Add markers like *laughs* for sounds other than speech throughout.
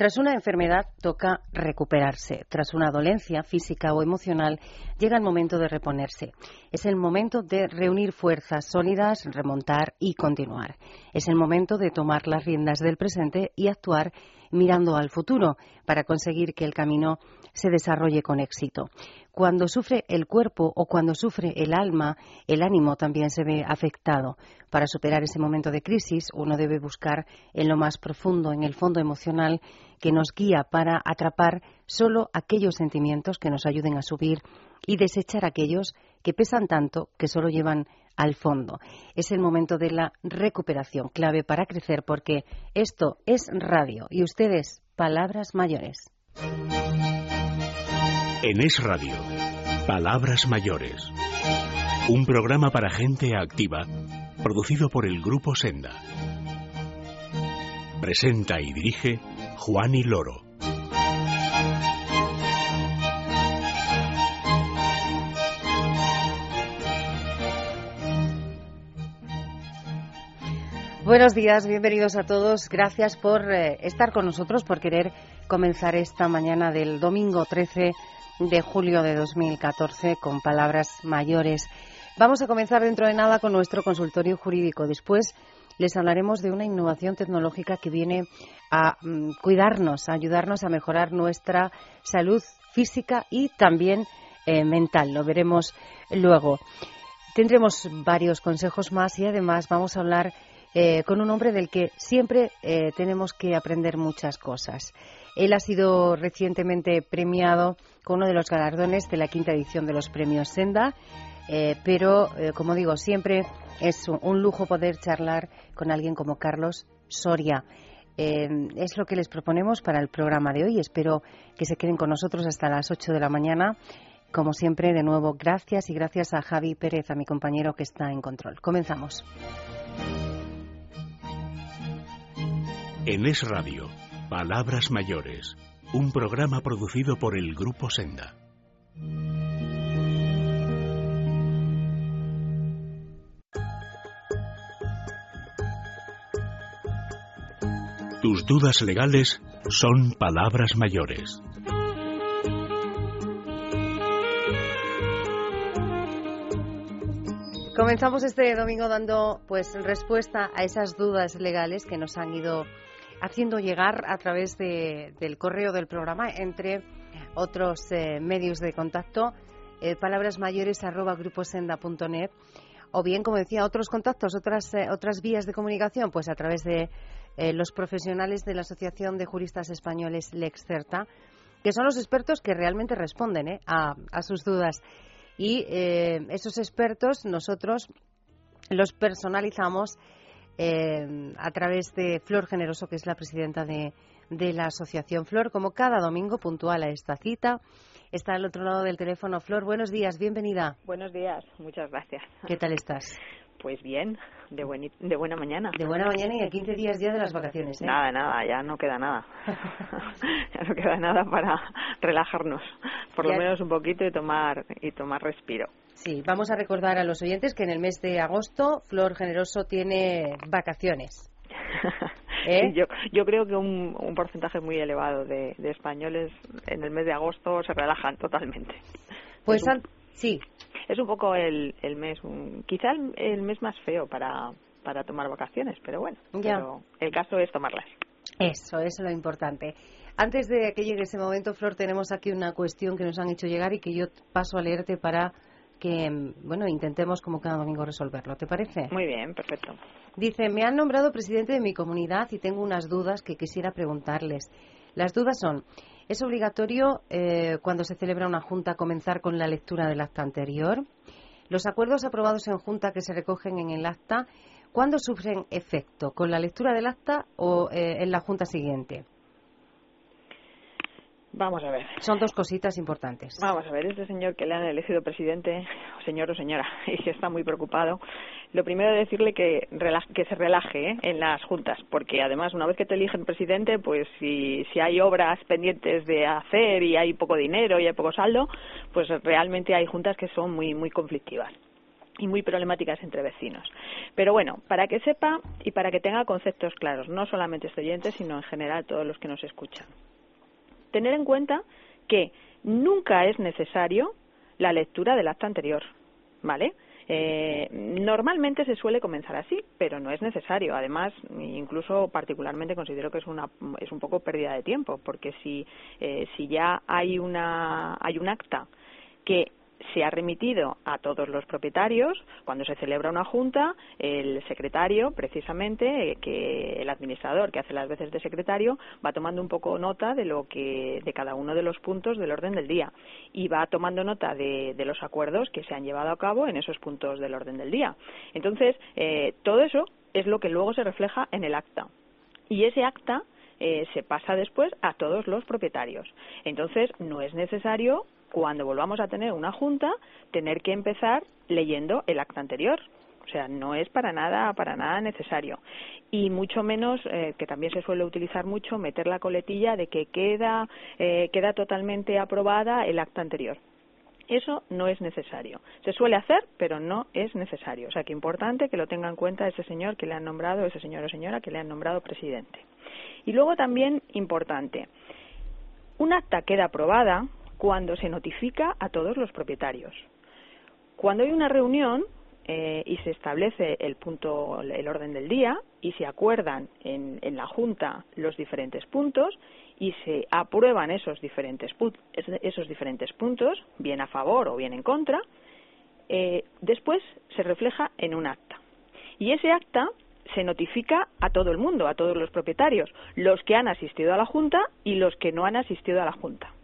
Tras una enfermedad toca recuperarse. Tras una dolencia física o emocional llega el momento de reponerse. Es el momento de reunir fuerzas sólidas, remontar y continuar. Es el momento de tomar las riendas del presente y actuar mirando al futuro para conseguir que el camino se desarrolle con éxito. Cuando sufre el cuerpo o cuando sufre el alma, el ánimo también se ve afectado. Para superar ese momento de crisis, uno debe buscar en lo más profundo, en el fondo emocional, que nos guía para atrapar solo aquellos sentimientos que nos ayuden a subir y desechar aquellos que pesan tanto que solo llevan al fondo. Es el momento de la recuperación, clave para crecer, porque esto es radio y ustedes, palabras mayores. En Es Radio, Palabras Mayores. Un programa para gente activa, producido por el Grupo Senda. Presenta y dirige Juan y Loro. Buenos días, bienvenidos a todos. Gracias por eh, estar con nosotros, por querer comenzar esta mañana del domingo 13 de julio de 2014 con palabras mayores. Vamos a comenzar dentro de nada con nuestro consultorio jurídico. Después les hablaremos de una innovación tecnológica que viene a mm, cuidarnos, a ayudarnos a mejorar nuestra salud física y también eh, mental. Lo veremos luego. Tendremos varios consejos más y además vamos a hablar eh, con un hombre del que siempre eh, tenemos que aprender muchas cosas. Él ha sido recientemente premiado con uno de los galardones de la quinta edición de los premios Senda, eh, pero, eh, como digo, siempre es un lujo poder charlar con alguien como Carlos Soria. Eh, es lo que les proponemos para el programa de hoy. Espero que se queden con nosotros hasta las 8 de la mañana. Como siempre, de nuevo, gracias y gracias a Javi Pérez, a mi compañero que está en control. Comenzamos. En Es Radio Palabras Mayores, un programa producido por el Grupo Senda. Tus dudas legales son palabras mayores. Comenzamos este domingo dando pues respuesta a esas dudas legales que nos han ido haciendo llegar a través del correo del programa, entre otros eh, medios de contacto, eh, palabrasmayores arroba gruposenda.net, o bien, como decía, otros contactos, otras, eh, otras vías de comunicación, pues a través de los profesionales de la Asociación de Juristas Españoles Lexcerta, que son los expertos que realmente responden a, sus dudas. Y esos expertos nosotros los personalizamos eh, a través de Flor Generoso, que es la presidenta de, de la Asociación Flor, como cada domingo puntual a esta cita. Está al otro lado del teléfono Flor. Buenos días, bienvenida. Buenos días, muchas gracias. ¿Qué tal estás? Pues bien, de, de buena mañana. De buena mañana y a 15 días ya de las vacaciones. ¿eh? Nada, nada, ya no queda nada. *laughs* ya no queda nada para relajarnos, por lo menos un poquito y tomar, y tomar respiro. Sí, vamos a recordar a los oyentes que en el mes de agosto Flor Generoso tiene vacaciones. *laughs* ¿Eh? yo, yo creo que un, un porcentaje muy elevado de, de, españoles en el mes de agosto se relajan totalmente. Pues un, sí. Es un poco el, el mes, quizá el, el, mes más feo para, para tomar vacaciones, pero bueno, ya. Pero el caso es tomarlas. Eso, eso es lo importante. Antes de que llegue ese momento, Flor, tenemos aquí una cuestión que nos han hecho llegar y que yo paso a leerte para que, bueno, intentemos como cada domingo resolverlo. ¿Te parece? Muy bien, perfecto. Dice, me han nombrado presidente de mi comunidad y tengo unas dudas que quisiera preguntarles. Las dudas son, ¿es obligatorio eh, cuando se celebra una junta comenzar con la lectura del acta anterior? Los acuerdos aprobados en junta que se recogen en el acta, ¿cuándo sufren efecto? ¿Con la lectura del acta o eh, en la junta siguiente? Vamos a ver. Son dos cositas importantes. Vamos a ver, este señor que le han elegido presidente, señor o señora, *laughs* y si está muy preocupado, lo primero es decirle que, que se relaje ¿eh? en las juntas, porque además una vez que te eligen presidente, pues si, si hay obras pendientes de hacer y hay poco dinero y hay poco saldo, pues realmente hay juntas que son muy, muy conflictivas. y muy problemáticas entre vecinos. Pero bueno, para que sepa y para que tenga conceptos claros, no solamente este oyente, sino en general todos los que nos escuchan. Tener en cuenta que nunca es necesario la lectura del acta anterior, ¿vale? Eh, normalmente se suele comenzar así, pero no es necesario. Además, incluso particularmente considero que es una es un poco pérdida de tiempo, porque si eh, si ya hay una hay un acta que se ha remitido a todos los propietarios. Cuando se celebra una junta, el secretario, precisamente, eh, que el administrador que hace las veces de secretario, va tomando un poco nota de lo que, de cada uno de los puntos del orden del día y va tomando nota de, los acuerdos que se han llevado a cabo en esos puntos del orden del día. Entonces, eh, todo eso es lo que luego se refleja en el acta. Y ese acta eh, se pasa después a todos los propietarios. Entonces, no es necesario cuando volvamos a tener una junta, tener que empezar leyendo el acta anterior. O sea, no es para nada, para nada necesario. Y mucho menos, eh, que también se suele utilizar mucho, meter la coletilla de que queda, eh, queda totalmente aprobada el acta anterior. Eso no es necesario. Se suele hacer, pero no es necesario. O sea, que importante que lo tenga en cuenta ese señor que le han nombrado, ese señor o señora que le han nombrado presidente. Y luego también importante, un acta queda aprobada cuando se notifica a todos los propietarios. Cuando hay una reunión eh, y se establece el punto, el orden del día y se acuerdan en, la Junta los diferentes puntos y se aprueban esos diferentes, esos diferentes puntos, bien a favor o bien en contra, eh, después se refleja en un acta. Y ese acta se notifica a todo el mundo, a todos los propietarios, los que han asistido a la Junta y los que no han asistido a la Junta.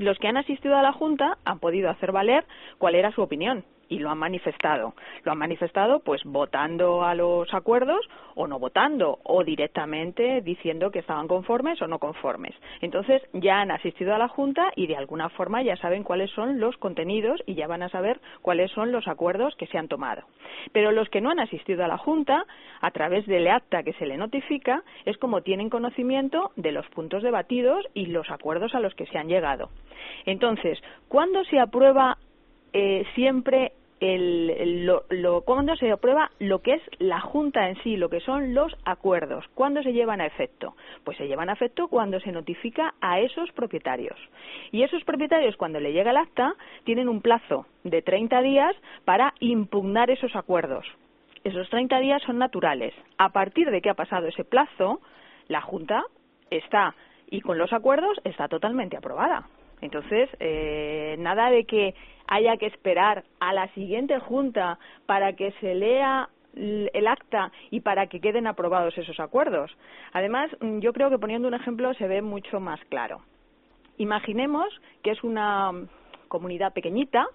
Los que han asistido a la Junta han podido hacer valer cuál era su opinión y lo han manifestado. Lo han manifestado pues votando a los acuerdos o no votando o directamente diciendo que estaban conformes o no conformes. Entonces ya han asistido a la Junta y de alguna forma ya saben cuáles son los contenidos y ya van a saber cuáles son los acuerdos que se han tomado. Pero los que no han asistido a la Junta, a través del acta que se le notifica, es como tienen conocimiento de los puntos debatidos y los acuerdos a los que se han llegado. Entonces, ¿cuándo se aprueba eh, siempre el, lo, cuando se aprueba lo que es la Junta en sí, lo que son los acuerdos. ¿Cuándo se llevan a efecto? Pues se llevan a efecto cuando se notifica a esos propietarios. Y esos propietarios, cuando le llega el acta, tienen un plazo de 30 días para impugnar esos acuerdos. Esos 30 días son naturales. A partir de que ha pasado ese plazo, la Junta está, y con los acuerdos, está totalmente aprobada. Entonces, eh, nada de que haya que esperar a la siguiente junta para que se lea el acta y para que queden aprobados esos acuerdos. Además, mm, yo creo que poniendo un ejemplo se ve mucho más claro. Imaginemos que es una comunidad pequeñita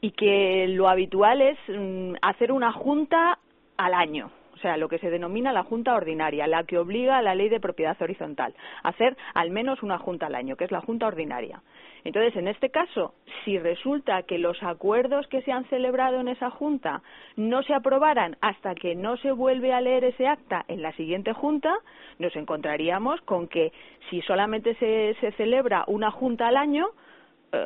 y que lo habitual es mm, hacer una junta al año sea, lo que se denomina la junta ordinaria, la que obliga a la ley de propiedad horizontal, a hacer al menos una junta al año, que es la junta ordinaria. Entonces, en este caso, si resulta que los acuerdos que se han celebrado en esa junta no se aprobaran hasta que no se vuelve a leer ese acta en la siguiente junta, nos encontraríamos con que si solamente se, se celebra una junta al año,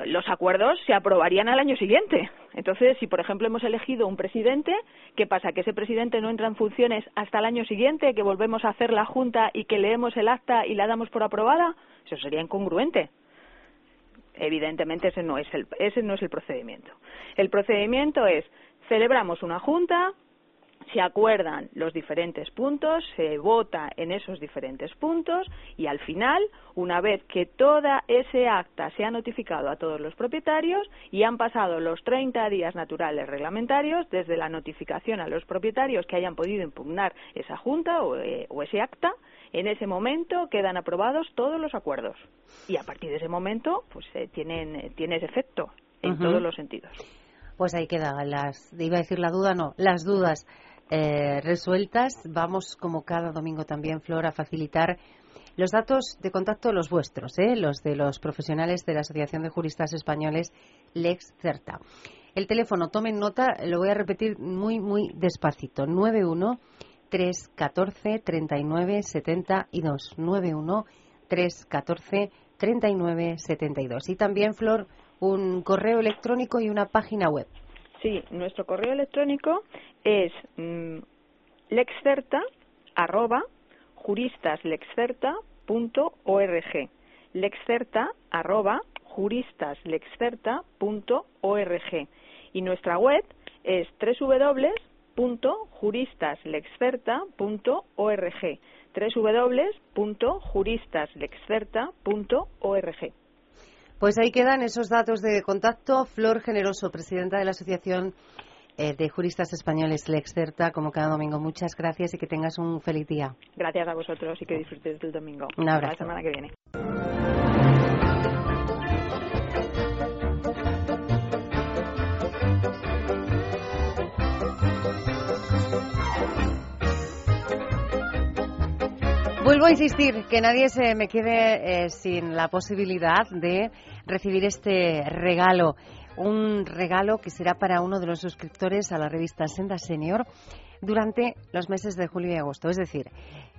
los acuerdos se aprobarían al año siguiente. Entonces, si por ejemplo hemos elegido un presidente, ¿qué pasa? ¿Que ese presidente no entra en funciones hasta el año siguiente, que volvemos a hacer la junta y que leemos el acta y la damos por aprobada? Eso sería incongruente. Evidentemente ese no es el, ese no es el procedimiento. El procedimiento es celebramos una junta, se acuerdan los diferentes puntos, se vota en esos diferentes puntos y al final, una vez que toda ese acta se ha notificado a todos los propietarios y han pasado los 30 días naturales reglamentarios desde la notificación a los propietarios que hayan podido impugnar esa junta o, eh, ese acta, en ese momento quedan aprobados todos los acuerdos. Y a partir de ese momento pues eh, tienen tiene ese efecto en todos los sentidos. Pues ahí queda las, iba a decir la duda, no, las dudas eh, resueltas. Vamos, como cada domingo también, Flor, a facilitar los datos de contacto, los vuestros, ¿eh? los de los profesionales de la Asociación de Juristas Españoles, Lex Certa. El teléfono, tomen nota, lo voy a repetir muy, muy despacito. 91 314 39 72. 91 314 39 72. Y también, Flor, un correo electrónico y una página web. Sí, nuestro correo electrónico es mm, lexcerta arroba juristaslexcerta.org lexcerta arroba juristaslexcerta.org y nuestra web es www.juristaslexcerta.org www.juristaslexcerta.org Pues ahí quedan esos datos de contacto. Flor Generoso, presidenta de la Asociación eh, de Juristas Españoles Lexcerta, como cada domingo. Muchas gracias y que tengas un feliz día. Gracias a vosotros y que disfrutes del domingo. Un abrazo. Hasta la semana que viene. Vuelvo a insistir, que nadie se me quede eh, sin la posibilidad de recibir este regalo. Un regalo que será para uno de los suscriptores a la revista Senda Senior durante los meses de julio y agosto. Es decir,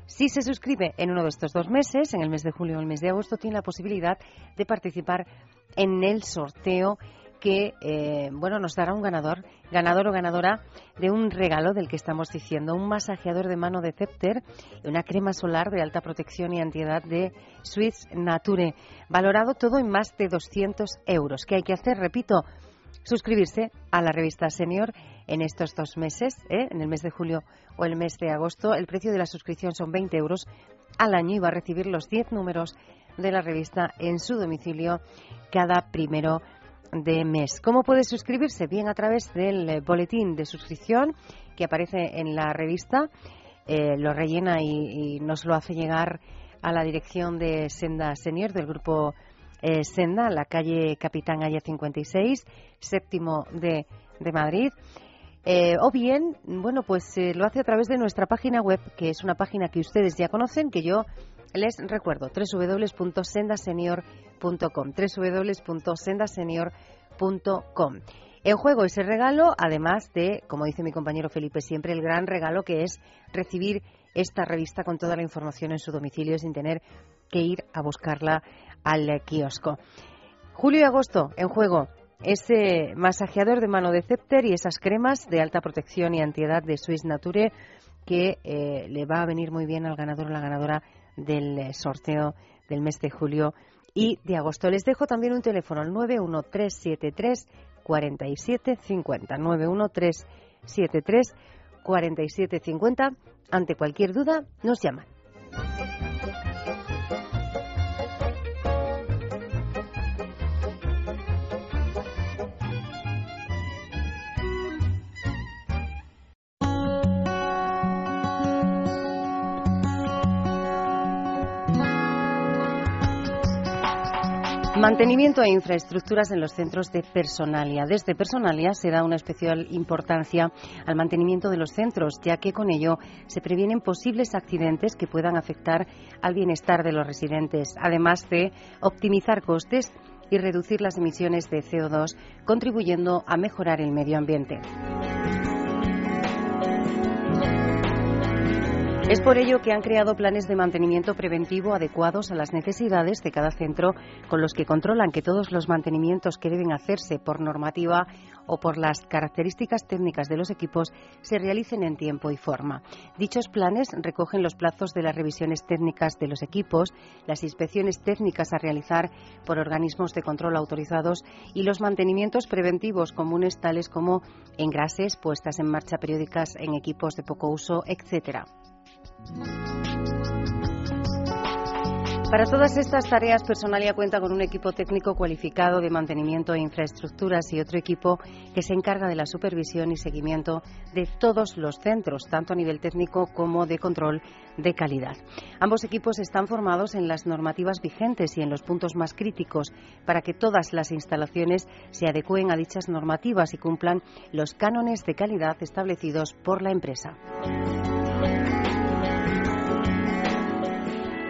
si se suscribe en uno de estos dos meses, en el mes de julio o el mes de agosto, tiene la posibilidad de participar en el sorteo que eh, bueno nos dará un ganador, ganador o ganadora de un regalo del que estamos diciendo, un masajeador de mano de Cepter y una crema solar de alta protección y antiedad de Swiss Nature, valorado todo en más de 200 euros. ¿Qué hay que hacer? Repito, suscribirse a la revista Senior en estos dos meses, ¿eh? en el mes de julio o el mes de agosto. El precio de la suscripción son 20 euros al año y va a recibir los 10 números de la revista en su domicilio cada primero de mes. ¿Cómo puede suscribirse? Bien a través del eh, boletín de suscripción que aparece en la revista. Eh, lo rellena y, nos lo hace llegar a la dirección de Senda Senior del grupo eh, Senda, la calle Capitán Aya 56, séptimo de, de Madrid. o bien, bueno, pues lo hace a través de nuestra página web, que es una página que ustedes ya conocen, que yo les recuerdo www.sendasenior.com www.sendasenior.com en juego ese regalo, además de, como dice mi compañero Felipe siempre, el gran regalo que es recibir esta revista con toda la información en su domicilio sin tener que ir a buscarla al kiosco. Julio y agosto, en juego, ese masajeador de mano de Cepter y esas cremas de alta protección y antiedad de Swiss Nature que eh, le va a venir muy bien al ganador o la ganadora del eh, sorteo del mes de julio y de agosto. Les dejo también un teléfono al 91373 4750 91373 4750 ante cualquier duda nos llaman. Mantenimiento e infraestructuras en los centros de Personalia. Desde Personalia se da una especial importancia al mantenimiento de los centros, ya que con ello se previenen posibles accidentes que puedan afectar al bienestar de los residentes, además de optimizar costes y reducir las emisiones de CO2, contribuyendo a mejorar el medio ambiente. Es por ello que han creado planes de mantenimiento preventivo adecuados a las necesidades de cada centro, con los que controlan que todos los mantenimientos que deben hacerse por normativa o por las características técnicas de los equipos se realicen en tiempo y forma. Dichos planes recogen los plazos de las revisiones técnicas de los equipos, las inspecciones técnicas a realizar por organismos de control autorizados y los mantenimientos preventivos comunes tales como engrases, puestas en marcha periódicas en equipos de poco uso, etcétera. Para todas estas tareas, Personalia cuenta con un equipo técnico cualificado de mantenimiento e infraestructuras y otro equipo que se encarga de la supervisión y seguimiento de todos los centros, tanto a nivel técnico como de control de calidad. Ambos equipos están formados en las normativas vigentes y en los puntos más críticos para que todas las instalaciones se adecúen a dichas normativas y cumplan los cánones de calidad establecidos por la empresa.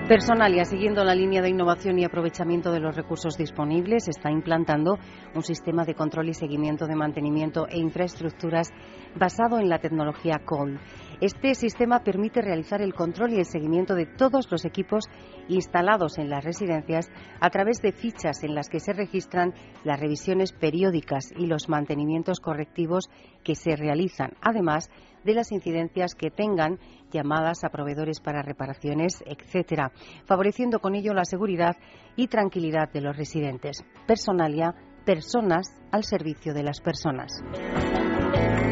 Personalia, siguiendo la línea de innovación y aprovechamiento de los recursos disponibles, está implantando un sistema de control y seguimiento de mantenimiento e infraestructuras basado en la tecnología COL. Este sistema permite realizar el control y el seguimiento de todos los equipos instalados en las residencias a través de fichas en las que se registran las revisiones periódicas y los mantenimientos correctivos que se realizan, además de las incidencias que tengan llamadas a proveedores para reparaciones, etcétera, favoreciendo con ello la seguridad y tranquilidad de los residentes. Personalia, personas al servicio de las personas.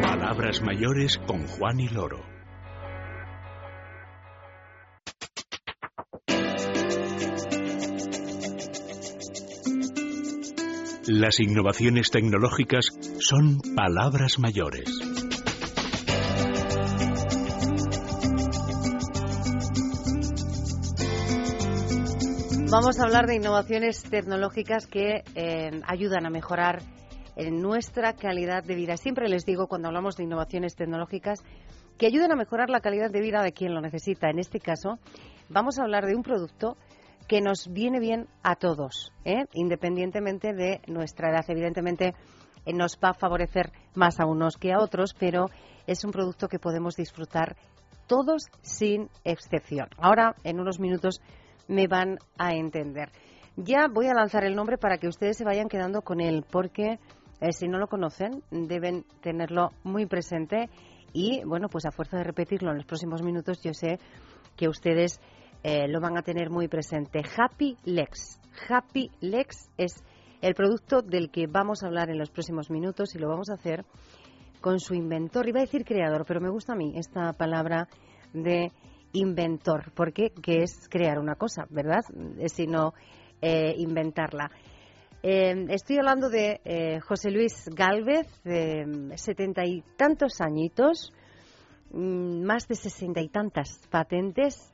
Palabras mayores con Juan y Loro. Las innovaciones tecnológicas son palabras mayores. Vamos a hablar de innovaciones tecnológicas que eh, ayudan a mejorar nuestra calidad de vida. Siempre les digo cuando hablamos de innovaciones tecnológicas que ayudan a mejorar la calidad de vida de quien lo necesita. En este caso, vamos a hablar de un producto que nos viene bien a todos, ¿eh? independientemente de nuestra edad. Evidentemente, nos va a favorecer más a unos que a otros, pero es un producto que podemos disfrutar todos sin excepción. Ahora, en unos minutos, me van a entender. Ya voy a lanzar el nombre para que ustedes se vayan quedando con él, porque eh, si no lo conocen, deben tenerlo muy presente y, bueno, pues a fuerza de repetirlo en los próximos minutos, yo sé que ustedes eh, lo van a tener muy presente. Happy Lex. Happy Lex es el producto del que vamos a hablar en los próximos minutos y lo vamos a hacer con su inventor. Iba a decir creador, pero me gusta a mí esta palabra de inventor, porque que es crear una cosa, ¿verdad? Sino eh, inventarla. Eh, estoy hablando de eh, José Luis Galvez, setenta y tantos añitos, mm, más de sesenta y tantas patentes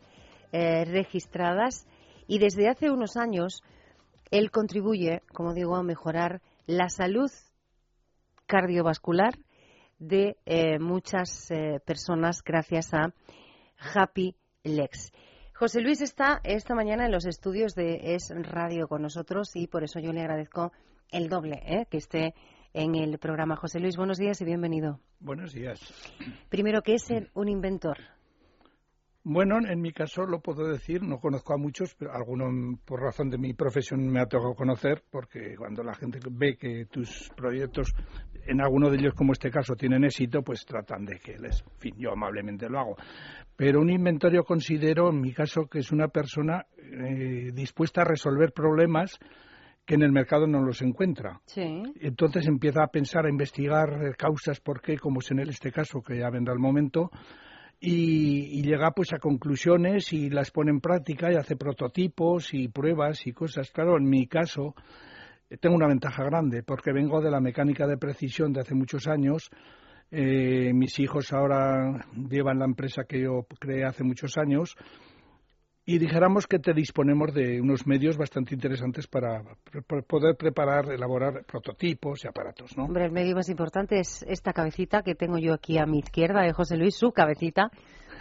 registradas y desde hace unos años él contribuye, como digo, a mejorar la salud cardiovascular de muchas personas gracias a Happy Lex. José Luis está esta mañana en los estudios de Es Radio con nosotros y por eso yo le agradezco el doble ¿eh? que esté en el programa. José Luis, buenos días y bienvenido. Buenos días. Primero, ¿qué es un inventor? Bueno, en mi caso lo puedo decir, no conozco a muchos, pero algunos por razón de mi profesión me ha tocado conocer, porque cuando la gente ve que tus proyectos, en alguno de ellos como este caso, tienen éxito, pues tratan de que les, en fin, yo amablemente lo hago. Pero un inventario considero, en mi caso, que es una persona eh, dispuesta a resolver problemas que en el mercado no los encuentra. Sí. Entonces empieza a pensar, a investigar causas, por qué, como es en este caso, que ya vendrá el momento, y, llega pues a conclusiones y las pone en práctica y hace prototipos y pruebas y cosas. Claro, en mi caso eh, tengo una ventaja grande porque vengo de la mecánica de precisión de hace muchos años. Eh, mis hijos ahora llevan la empresa que yo creé hace muchos años y dijéramos que te disponemos de unos medios bastante interesantes para poder preparar, elaborar prototipos y aparatos, ¿no? Hombre, el medio más importante es esta cabecita que tengo yo aquí a mi izquierda de José Luis, su cabecita,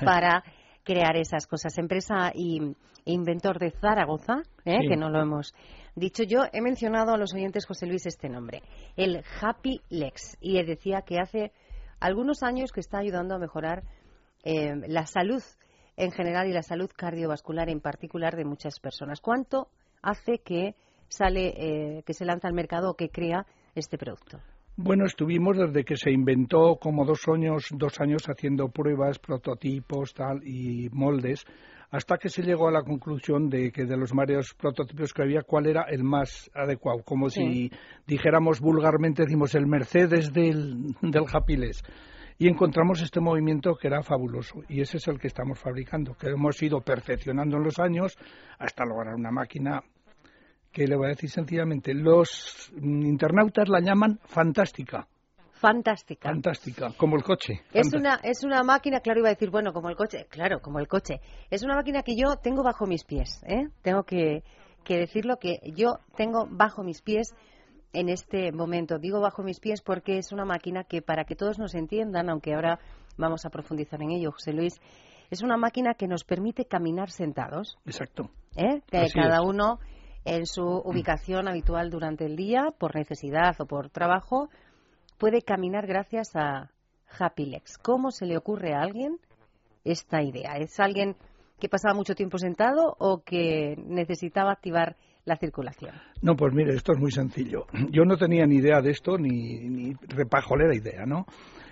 *laughs* para crear esas cosas. Empresa y inventor de Zaragoza, ¿eh? que no lo hemos dicho yo. He mencionado a los oyentes, José Luis, este nombre, el Happy Lex, y él decía que hace algunos años que está ayudando a mejorar eh, la salud en general y la salud cardiovascular en particular de muchas personas. ¿Cuánto hace que sale, eh, que se lanza al mercado o que crea este producto? Bueno, estuvimos desde que se inventó como dos años, dos años haciendo pruebas, prototipos, tal y moldes, hasta que se llegó a la conclusión de que de los varios prototipos que había, cuál era el más adecuado, como si dijéramos vulgarmente, decimos el Mercedes del, del Hapiles y encontramos este movimiento que era fabuloso y ese es el que estamos fabricando, que hemos ido perfeccionando en los años hasta lograr una máquina que le voy a decir sencillamente, los internautas la llaman fantástica. Fantástica. Fantástica, como el coche. Es una, es una máquina, claro, iba a decir, bueno, como el coche, claro, como el coche. Es una máquina que yo tengo bajo mis pies, ¿eh? Tengo que, que decirlo que yo tengo bajo mis pies en este momento. Digo bajo mis pies porque es una máquina que, para que todos nos entiendan, aunque ahora vamos a profundizar en ello, José Luis, es una máquina que nos permite caminar sentados. Exacto. ¿Eh? Que cada uno en su ubicación habitual durante el día, por necesidad o por trabajo, puede caminar gracias a Happy Legs. ¿Cómo se le ocurre a alguien esta idea? ¿Es alguien que pasaba mucho tiempo sentado o que necesitaba activar la circulación? No, pues mire, esto es muy sencillo. Yo no tenía ni idea de esto, ni, ni repajolera idea, ¿no?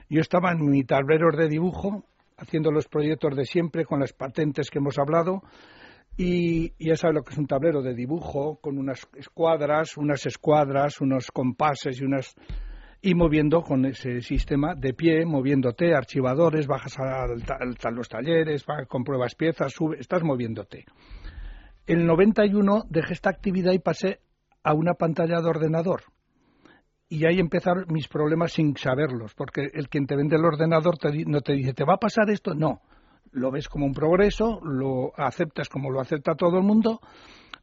Yo estaba en mi tablero de dibujo, haciendo los proyectos de siempre, con las patentes que hemos hablado, y, ya sabe lo que es un tablero de dibujo, con unas escuadras, unas escuadras, unos compases y unas y moviendo con ese sistema de pie, moviéndote, archivadores, bajas a, los talleres, compruebas piezas, sube, estás moviéndote. El 91 dejé esta actividad y pasé a una pantalla de ordenador. Y ahí empezaron mis problemas sin saberlos, porque el quien te vende el ordenador no te dice, ¿te va a pasar esto? No, lo ves como un progreso, lo aceptas como lo acepta todo el mundo,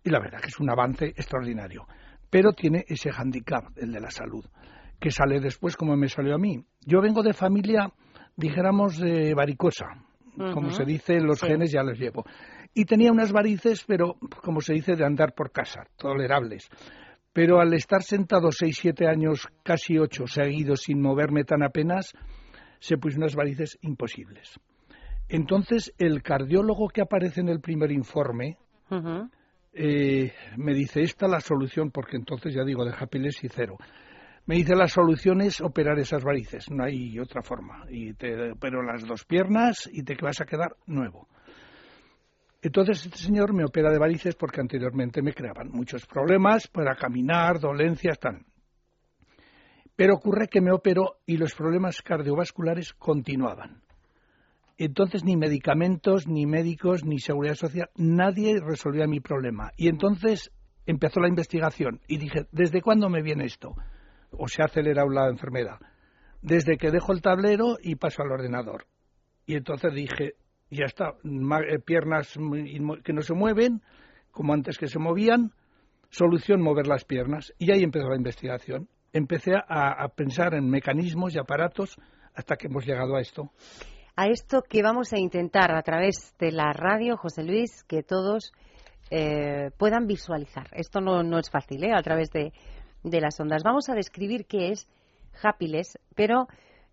y la verdad que es un avance extraordinario. Pero tiene ese handicap, el de la salud que sale después como me salió a mí. Yo vengo de familia, dijéramos, de varicosa. Como se dice, los genes ya los llevo. Y tenía unas varices, pero como se dice, de andar por casa, tolerables. Pero al estar sentado seis, siete años, casi ocho seguidos sin moverme tan apenas, se puso unas varices imposibles. Entonces, el cardiólogo que aparece en el primer informe eh, me dice, esta la solución, porque entonces ya digo, de Happiness y cero. Me dice la solución es operar esas varices, no hay otra forma. Y te opero las dos piernas y te vas a quedar nuevo. Entonces este señor me opera de varices porque anteriormente me creaban muchos problemas para caminar, dolencias, tal. Pero ocurre que me operó y los problemas cardiovasculares continuaban. Entonces ni medicamentos, ni médicos, ni seguridad social, nadie resolvía mi problema. Y entonces empezó la investigación y dije, ¿desde cuándo me viene esto? o se ha acelerado la enfermedad. Desde que dejo el tablero y paso al ordenador. Y entonces dije, ya está, eh, piernas que no se mueven, como antes que se movían, solución mover las piernas. Y ahí empezó la investigación. Empecé a, pensar en mecanismos y aparatos hasta que hemos llegado a esto. A esto que vamos a intentar a través de la radio, José Luis, que todos eh, puedan visualizar. Esto no, no es fácil, ¿eh? A través de, de las ondas. Vamos a describir qué es Happiless, pero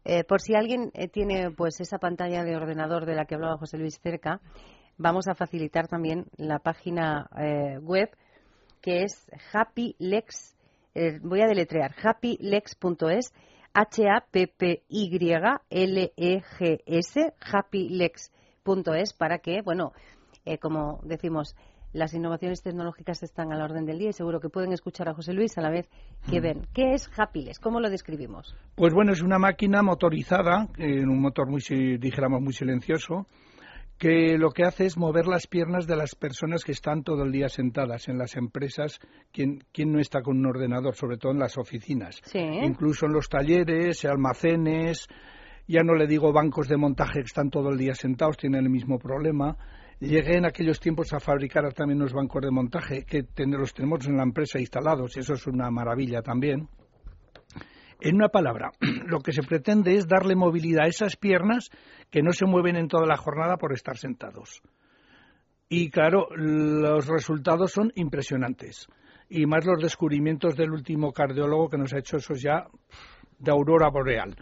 eh, por si alguien eh, tiene pues esa pantalla de ordenador de la que hablaba José Luis cerca, vamos a facilitar también la página eh, web que es happylex, voy a deletrear, happylex.es, H-A-P-P-Y-L-E-G-S, happylex.es, para que, bueno, como decimos, las innovaciones tecnológicas están a la orden del día y seguro que pueden escuchar a José Luis a la vez que ven. ¿Qué es Happyless? ¿Cómo lo describimos? Pues bueno, es una máquina motorizada, en un motor muy, dijéramos, muy silencioso, que lo que hace es mover las piernas de las personas que están todo el día sentadas en las empresas. ¿Quién, no está con un ordenador? Sobre todo en las oficinas. Incluso en los talleres, almacenes, ya no le digo bancos de montaje que están todo el día sentados, tienen el mismo problema. Llegué en aquellos tiempos a fabricar también unos bancos de montaje que los tenemos en la empresa instalados, y eso es una maravilla también. En una palabra, *clears throat* lo que se pretende es darle movilidad a esas piernas que no se mueven en toda la jornada por estar sentados. Y claro, los resultados son impresionantes. Y más los descubrimientos del último cardiólogo que nos ha hecho eso ya de aurora boreal.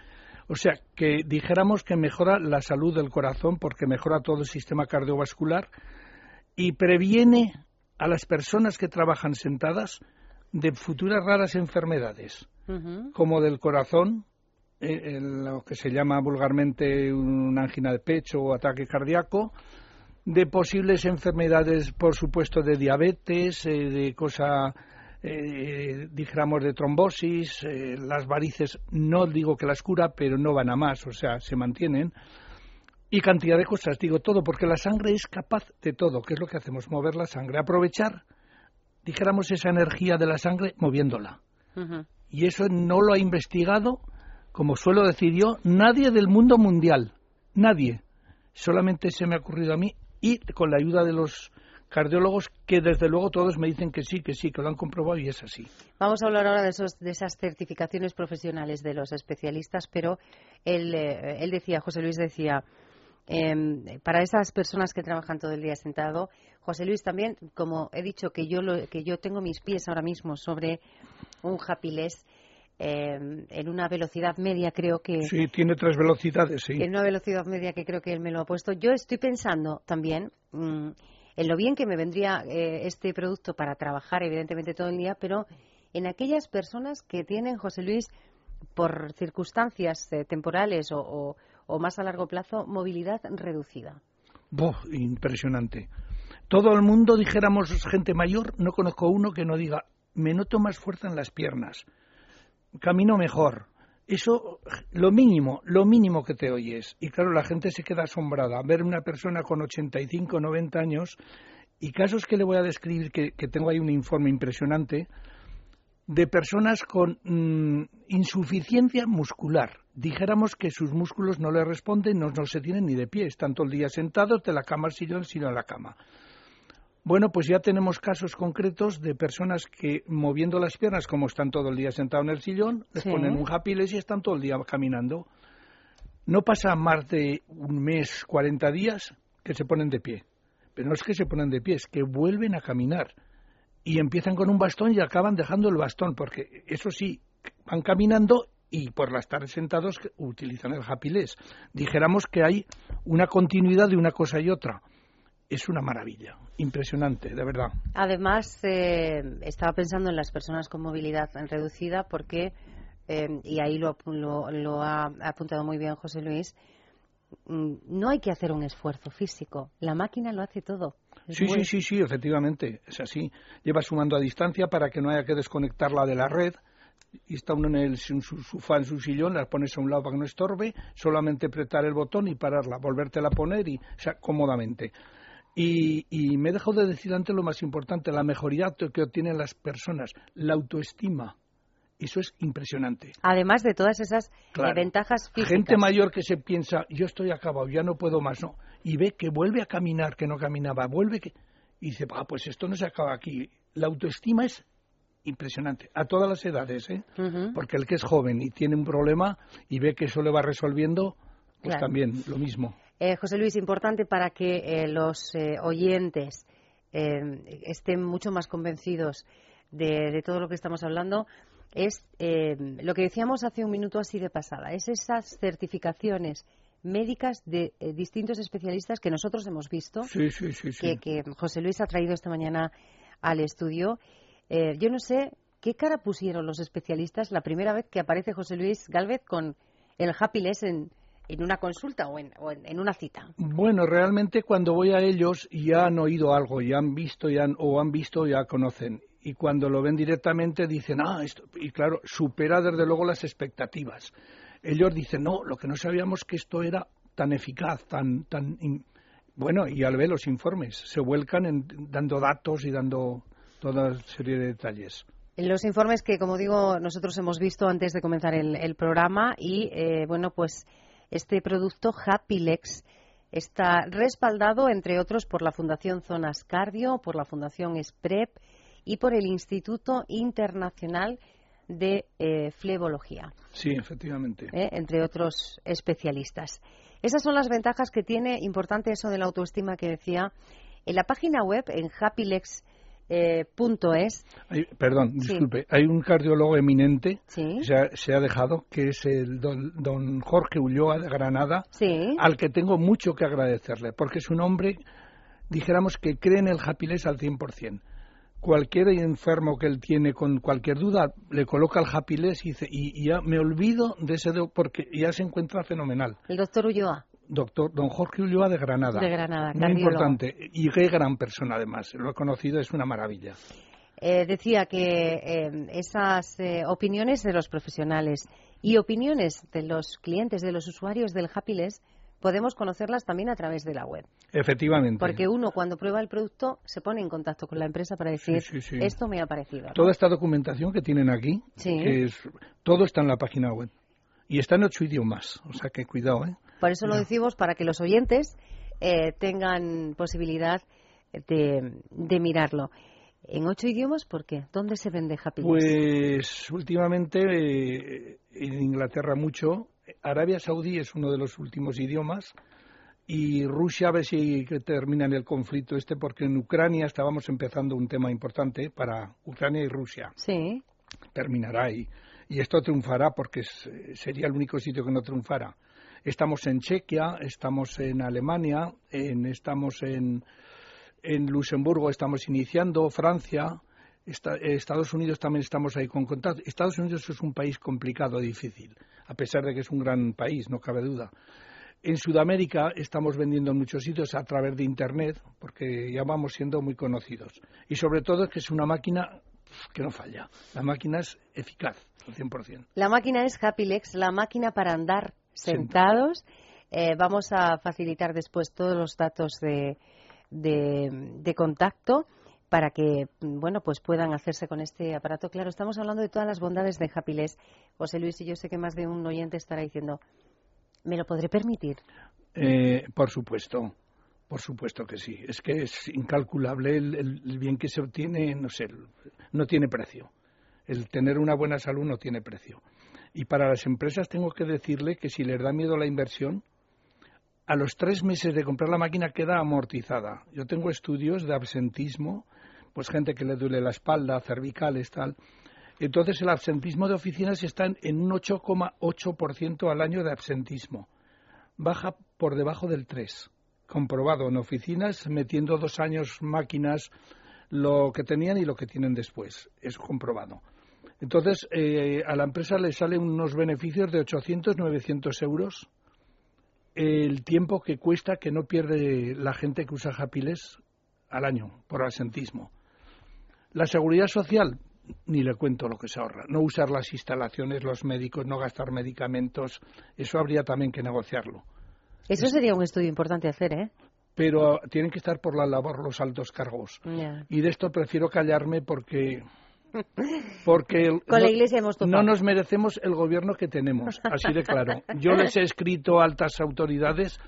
O sea, que dijéramos que mejora la salud del corazón porque mejora todo el sistema cardiovascular y previene a las personas que trabajan sentadas de futuras raras enfermedades, como del corazón, eh, lo que se llama vulgarmente una angina de pecho o ataque cardíaco, de posibles enfermedades, por supuesto, de diabetes, eh, de cosa eh, dijéramos, de trombosis, eh, las varices, no digo que las cura, pero no van a más, o sea, se mantienen. Y cantidad de cosas, digo todo, porque la sangre es capaz de todo. ¿Qué es lo que hacemos? Mover la sangre, aprovechar, dijéramos, esa energía de la sangre moviéndola. Y eso no lo ha investigado, como suelo decir yo, nadie del mundo mundial. Nadie. Solamente se me ha ocurrido a mí y con la ayuda de los cardiólogos que desde luego todos me dicen que sí, que sí, que lo han comprobado y es así. Vamos a hablar ahora de, esos, de esas certificaciones profesionales de los especialistas, pero él, eh, él decía, José Luis decía, em, para esas personas que trabajan todo el día sentado, José Luis también, como he dicho que yo, que yo tengo mis pies ahora mismo sobre un Happyless, eh, en una velocidad media, creo que. Sí, tiene tres velocidades, sí. En una velocidad media que creo que él me lo ha puesto. Yo estoy pensando también mm, en lo bien que me vendría eh, este producto para trabajar, evidentemente, todo el día, pero en aquellas personas que tienen, José Luis, por circunstancias eh, temporales o, más a largo plazo, movilidad reducida. impresionante. Todo el mundo, dijéramos gente mayor, no conozco uno que no diga, me noto más fuerza en las piernas, camino mejor. Eso, lo mínimo, lo mínimo que te oyes. Y claro, la gente se queda asombrada. Ver una persona con 85, 90 años y casos que le voy a describir, que tengo ahí un informe impresionante, de personas con mm, insuficiencia muscular. Dijéramos que sus músculos no le responden, no, no se tienen ni de pie, están todo el día sentados de la cama al sillón, sino a la cama. Bueno, pues ya tenemos casos concretos de personas que moviendo las piernas, como están todo el día sentados en el sillón, les ponen un japiles y están todo el día caminando. No pasa más de un mes, 40 días, que se ponen de pie. Pero no es que se ponen de pie, es que vuelven a caminar y empiezan con un bastón y acaban dejando el bastón, porque eso sí, van caminando y por la estar sentados utilizan el japilés. Dijéramos que hay una continuidad de una cosa y otra. Es una maravilla, impresionante, de verdad. Además, eh, estaba pensando en las personas con movilidad reducida porque, eh, y ahí lo, lo ha apuntado muy bien José Luis, mm, no hay que hacer un esfuerzo físico, la máquina lo hace todo. Sí, sí, sí, sí, efectivamente, es así. Lleva sumando a distancia para que no haya que desconectarla de la red. Y está uno en, el, su sofá, en su sillón, la pones a un lado para que no estorbe, solamente apretar el botón y pararla, volvértela a poner y, o sea, cómodamente. Y, y, me he dejado de decir antes lo más importante, la mejoría que obtienen las personas, la autoestima. Eso es impresionante. Además de todas esas eh, ventajas físicas. Gente mayor que se piensa, yo estoy acabado, ya no puedo más, no. Y ve que vuelve a caminar, que no caminaba, vuelve que... Y dice, ah, pues esto no se acaba aquí. La autoestima es impresionante, a todas las edades, ¿eh? Porque el que es joven y tiene un problema y ve que eso le va resolviendo, pues también lo mismo. Eh, José Luis, importante para que eh, los oyentes estén mucho más convencidos de, todo lo que estamos hablando, es eh, lo que decíamos hace un minuto así de pasada, es esas certificaciones médicas de eh, distintos especialistas que nosotros hemos visto, que, José Luis ha traído esta mañana al estudio. Eh, yo no sé qué cara pusieron los especialistas la primera vez que aparece José Luis Galvez con el Happyless en, en una consulta o, en, en, una cita? Bueno, realmente cuando voy a ellos ya han oído algo, ya han visto ya o han visto ya conocen y cuando lo ven directamente dicen, ah, esto, y claro, supera desde luego las expectativas. Ellos dicen, no, lo que no sabíamos que esto era tan eficaz, tan, tan, bueno, y al ver los informes, se vuelcan en, dando datos y dando toda serie de detalles. Los informes que, como digo, nosotros hemos visto antes de comenzar el, programa y, eh, bueno, pues este producto Happylex está respaldado, entre otros, por la Fundación Zonas Cardio, por la Fundación SPREP, y por el Instituto Internacional de eh, Flebología. Sí, efectivamente. Eh, entre otros especialistas. Esas son las ventajas que tiene, importante eso de la autoestima que decía, en la página web, en happylex.es. Eh, perdón, disculpe, hay un cardiólogo eminente, se, ha, dejado, que es el don, Jorge Ulloa de Granada, al que tengo mucho que agradecerle, porque es un hombre, dijéramos, que cree en el Happylex al 100% cualquier enfermo que él tiene con cualquier duda le coloca el Happyless y dice, y, ya me olvido de ese porque ya se encuentra fenomenal. El doctor Ulloa. Doctor, don Jorge Ulloa de Granada. De Granada, Muy importante. Y qué gran persona además. Lo he conocido, es una maravilla. Eh, decía que eh, esas eh, opiniones de los profesionales y opiniones de los clientes, de los usuarios del Happyless, podemos conocerlas también a través de la web. Efectivamente. Porque uno cuando prueba el producto se pone en contacto con la empresa para decir esto me ha parecido. Toda esta documentación que tienen aquí, es, todo está en la página web y está en ocho idiomas, o sea que cuidado, ¿eh? Por eso lo decimos para que los oyentes eh, tengan posibilidad de, de mirarlo. ¿En ocho idiomas por qué? ¿Dónde se vende Happy Pues últimamente eh, en Inglaterra mucho, Arabia Saudí es uno de los últimos idiomas y Rusia a ver si termina en el conflicto este porque en Ucrania estábamos empezando un tema importante para Ucrania y Rusia. Sí. Terminará ahí. y esto triunfará porque sería el único sitio que no triunfara. Estamos en Chequia, estamos en Alemania, en, estamos en, en Luxemburgo, estamos iniciando, Francia, Estados Unidos también estamos ahí con contacto. Estados Unidos es un país complicado, difícil, a pesar de que es un gran país, no cabe duda. En Sudamérica estamos vendiendo en muchos sitios a través de Internet, porque ya vamos siendo muy conocidos. Y sobre todo es que es una máquina que no falla. La máquina es eficaz, al 100%. La máquina es Happylex, la máquina para andar sentados. Eh, vamos a facilitar después todos los datos de, de, contacto para que bueno pues puedan hacerse con este aparato. Claro, estamos hablando de todas las bondades de Happylex. José Luis y yo sé que más de un oyente estará diciendo, ¿me lo podré permitir? Eh, por supuesto. Por supuesto que sí. Es que es incalculable el, bien que se obtiene, no sé, no tiene precio. El tener una buena salud no tiene precio. Y para las empresas tengo que decirle que si les da miedo la inversión, a los tres meses de comprar la máquina queda amortizada. Yo tengo estudios de absentismo, pues gente que le duele la espalda, cervicales, tal. Entonces el absentismo de oficinas está en un 8,8% al año de absentismo. Baja por debajo del 3% comprobado en oficinas, metiendo dos años máquinas, lo que tenían y lo que tienen después. Es comprobado. Entonces, eh, a la empresa le salen unos beneficios de 800, 900 euros el tiempo que cuesta que no pierde la gente que usa Japiles al año por asentismo. La seguridad social, ni le cuento lo que se ahorra. No usar las instalaciones, los médicos, no gastar medicamentos, eso habría también que negociarlo. Eso sería un estudio importante hacer, ¿eh? Pero tienen que estar por la labor los altos cargos. Y de esto prefiero callarme porque *laughs* porque Con la iglesia hemos no nos merecemos el gobierno que tenemos, así de claro. Yo les he escrito a altas autoridades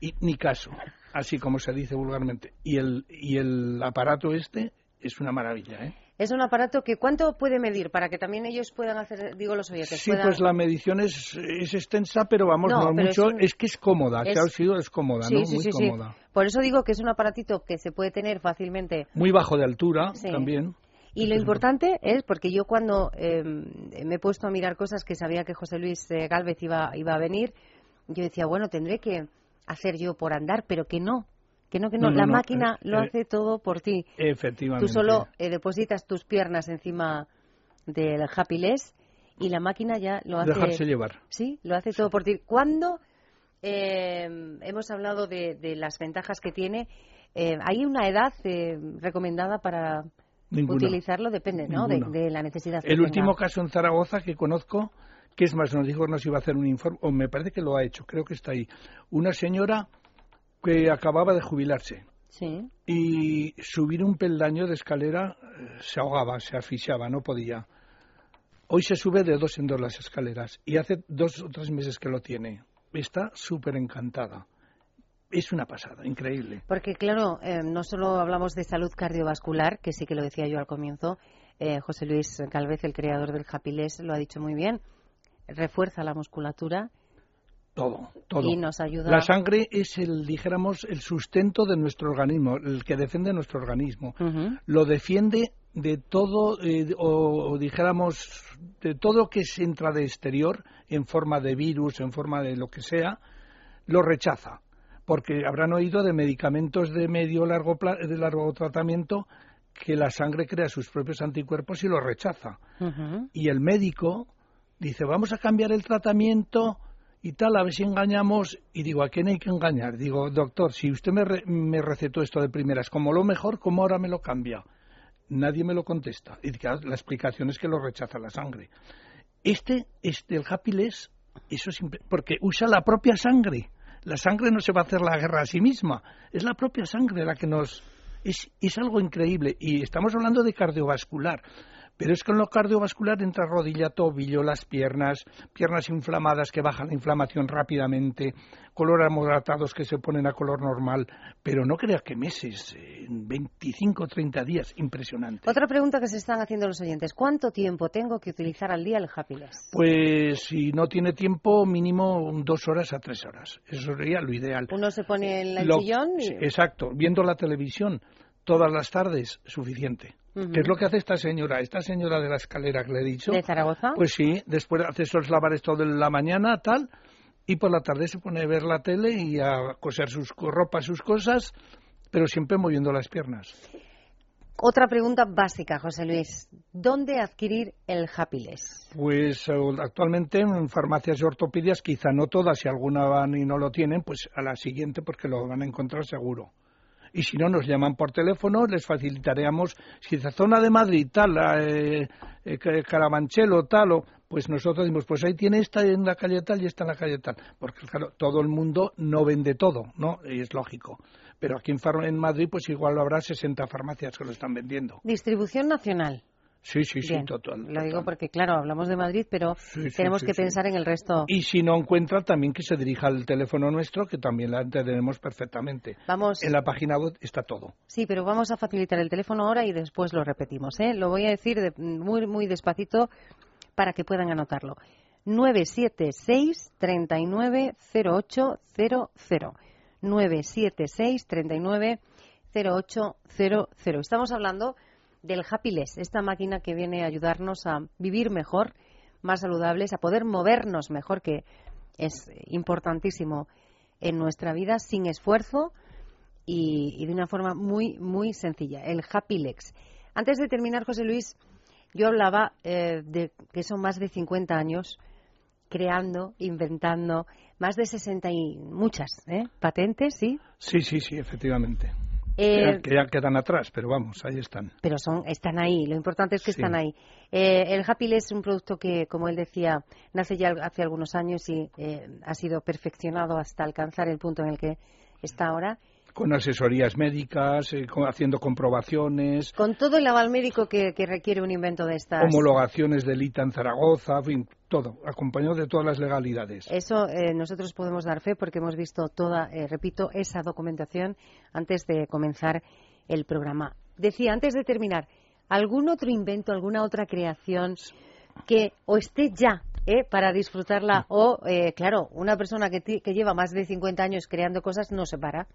y ni caso, así como se dice vulgarmente. Y el, y el aparato este es una maravilla, ¿eh? Es un aparato que ¿cuánto puede medir para que también ellos puedan hacer, digo los oyentes? Sí, pues la medición es, es, extensa, pero vamos, no, mucho, es, que es cómoda, es... que sido es cómoda, ¿no? Muy cómoda. Por eso digo que es un aparatito que se puede tener fácilmente. Muy bajo de altura también. Y lo importante es, porque yo cuando em, me he puesto a mirar cosas que sabía que José Luis eh, Galvez iba, iba a venir, yo decía, bueno, tendré que hacer yo por andar, pero que no, que no, que no, la máquina eh, lo hace todo por ti. Efectivamente. Tú solo eh, depositas tus piernas encima del Happyless y la máquina ya lo hace. Dejarse llevar. Sí, lo hace todo por ti. Cuando eh, hemos hablado de, las ventajas que tiene, ¿hay una edad recomendada para utilizarlo? Depende, ¿no? De, la necesidad. El último caso en Zaragoza que conozco que es más, nos dijo que nos iba a hacer un informe, o me parece que lo ha hecho, creo que está ahí. Una señora que acababa de jubilarse. Y subir un peldaño de escalera eh, se ahogaba, se asfixiaba, no podía. Hoy se sube de dos en dos las escaleras y hace dos o tres meses que lo tiene. Está súper encantada. Es una pasada, increíble. Porque, claro, eh, no solo hablamos de salud cardiovascular, que sí que lo decía yo al comienzo, eh, José Luis Calvez, el creador del Happyless, lo ha dicho muy bien, refuerza la musculatura todo, todo. Y nos ayuda. La sangre es el, dijéramos, el sustento de nuestro organismo, el que defiende nuestro organismo. Lo defiende de todo, eh, o, dijéramos, de todo que se entra de exterior, en forma de virus, en forma de lo que sea, lo rechaza. Porque habrán oído de medicamentos de medio largo, de largo tratamiento que la sangre crea sus propios anticuerpos y lo rechaza. Y el médico dice, vamos a cambiar el tratamiento y tal, a ver si engañamos. Y digo, ¿a quién hay que engañar? Digo, doctor, si usted me, me recetó esto de primeras como lo mejor, ¿cómo ahora me lo cambia? Nadie me lo contesta. Y la explicación es que lo rechaza la sangre. Este, este el Happyless, eso es porque usa la propia sangre. La sangre no se va a hacer la guerra a sí misma. Es la propia sangre la que nos... Es, algo increíble. Y estamos hablando de cardiovascular. Pero es que en lo cardiovascular entra rodilla, tobillo, las piernas, piernas inflamadas que bajan la inflamación rápidamente, color amodratados que se ponen a color normal, pero no crea que meses, en 25 o 30 días, impresionante. Otra pregunta que se están haciendo los oyentes, ¿cuánto tiempo tengo que utilizar al día el Happiness? Pues si no tiene tiempo, mínimo dos horas a tres horas, eso sería lo ideal. Uno se pone en el sillón Exacto, viendo la televisión todas las tardes, suficiente. ¿Qué es lo que hace esta señora? Esta señora de la escalera que le he dicho. ¿De Zaragoza? Pues sí, después hace esos lavares todo en la mañana, tal, y por la tarde se pone a ver la tele y a coser sus ropas, sus cosas, pero siempre moviendo las piernas. Otra pregunta básica, José Luis. ¿Dónde adquirir el Happyless? Pues eh, actualmente en farmacias y ortopedias, quizá no todas, si alguna van y no lo tienen, pues a la siguiente porque lo van a encontrar seguro. Y si no, nos llaman por teléfono, les facilitaremos, si es zona de Madrid, tal, eh, eh, Carabanchelo, tal, o, pues nosotros decimos, pues ahí tiene esta en la calle tal y esta en la calle tal. Porque claro, todo el mundo no vende todo, ¿no? Y es lógico pero aquí en, Madrid pues igual habrá 60 farmacias que lo están vendiendo. Distribución nacional. Sí, sí, sí, total. Lo digo porque, claro, hablamos de Madrid, pero tenemos que pensar en el resto. Y si no encuentra, también que se dirija al teléfono nuestro, que también la entendemos perfectamente. Vamos. En la página web está todo. Sí, pero vamos a facilitar el teléfono ahora y después lo repetimos. ¿eh? Lo voy a decir muy, muy despacito para que puedan anotarlo. 976 390800 976 39 0800. Estamos hablando del Happyless, esta máquina que viene a ayudarnos a vivir mejor, más saludables, a poder movernos mejor, que es importantísimo en nuestra vida, sin esfuerzo y, de una forma muy, muy sencilla. El Happylex. Antes de terminar, José Luis, yo hablaba eh, de que son más de 50 años creando, inventando, más de 60 y muchas ¿eh? patentes, ¿sí? Sí, sí, sí, efectivamente. Eh, que ya quedan atrás, pero vamos, ahí están. Pero son, están ahí, lo importante es que están ahí. Eh, el Happy es un producto que, como él decía, nace ya hace algunos años y eh, ha sido perfeccionado hasta alcanzar el punto en el que está ahora con asesorías médicas, eh, haciendo comprobaciones. Con todo el aval médico que, requiere un invento de estas. Homologaciones de ITA en Zaragoza, en fin, todo, acompañado de todas las legalidades. Eso eh, nosotros podemos dar fe porque hemos visto toda, eh, repito, esa documentación antes de comenzar el programa. Decía, antes de terminar, ¿algún otro invento, alguna otra creación que o esté ya para disfrutarla o, claro, una persona que, que, lleva más de 50 años creando cosas no se para.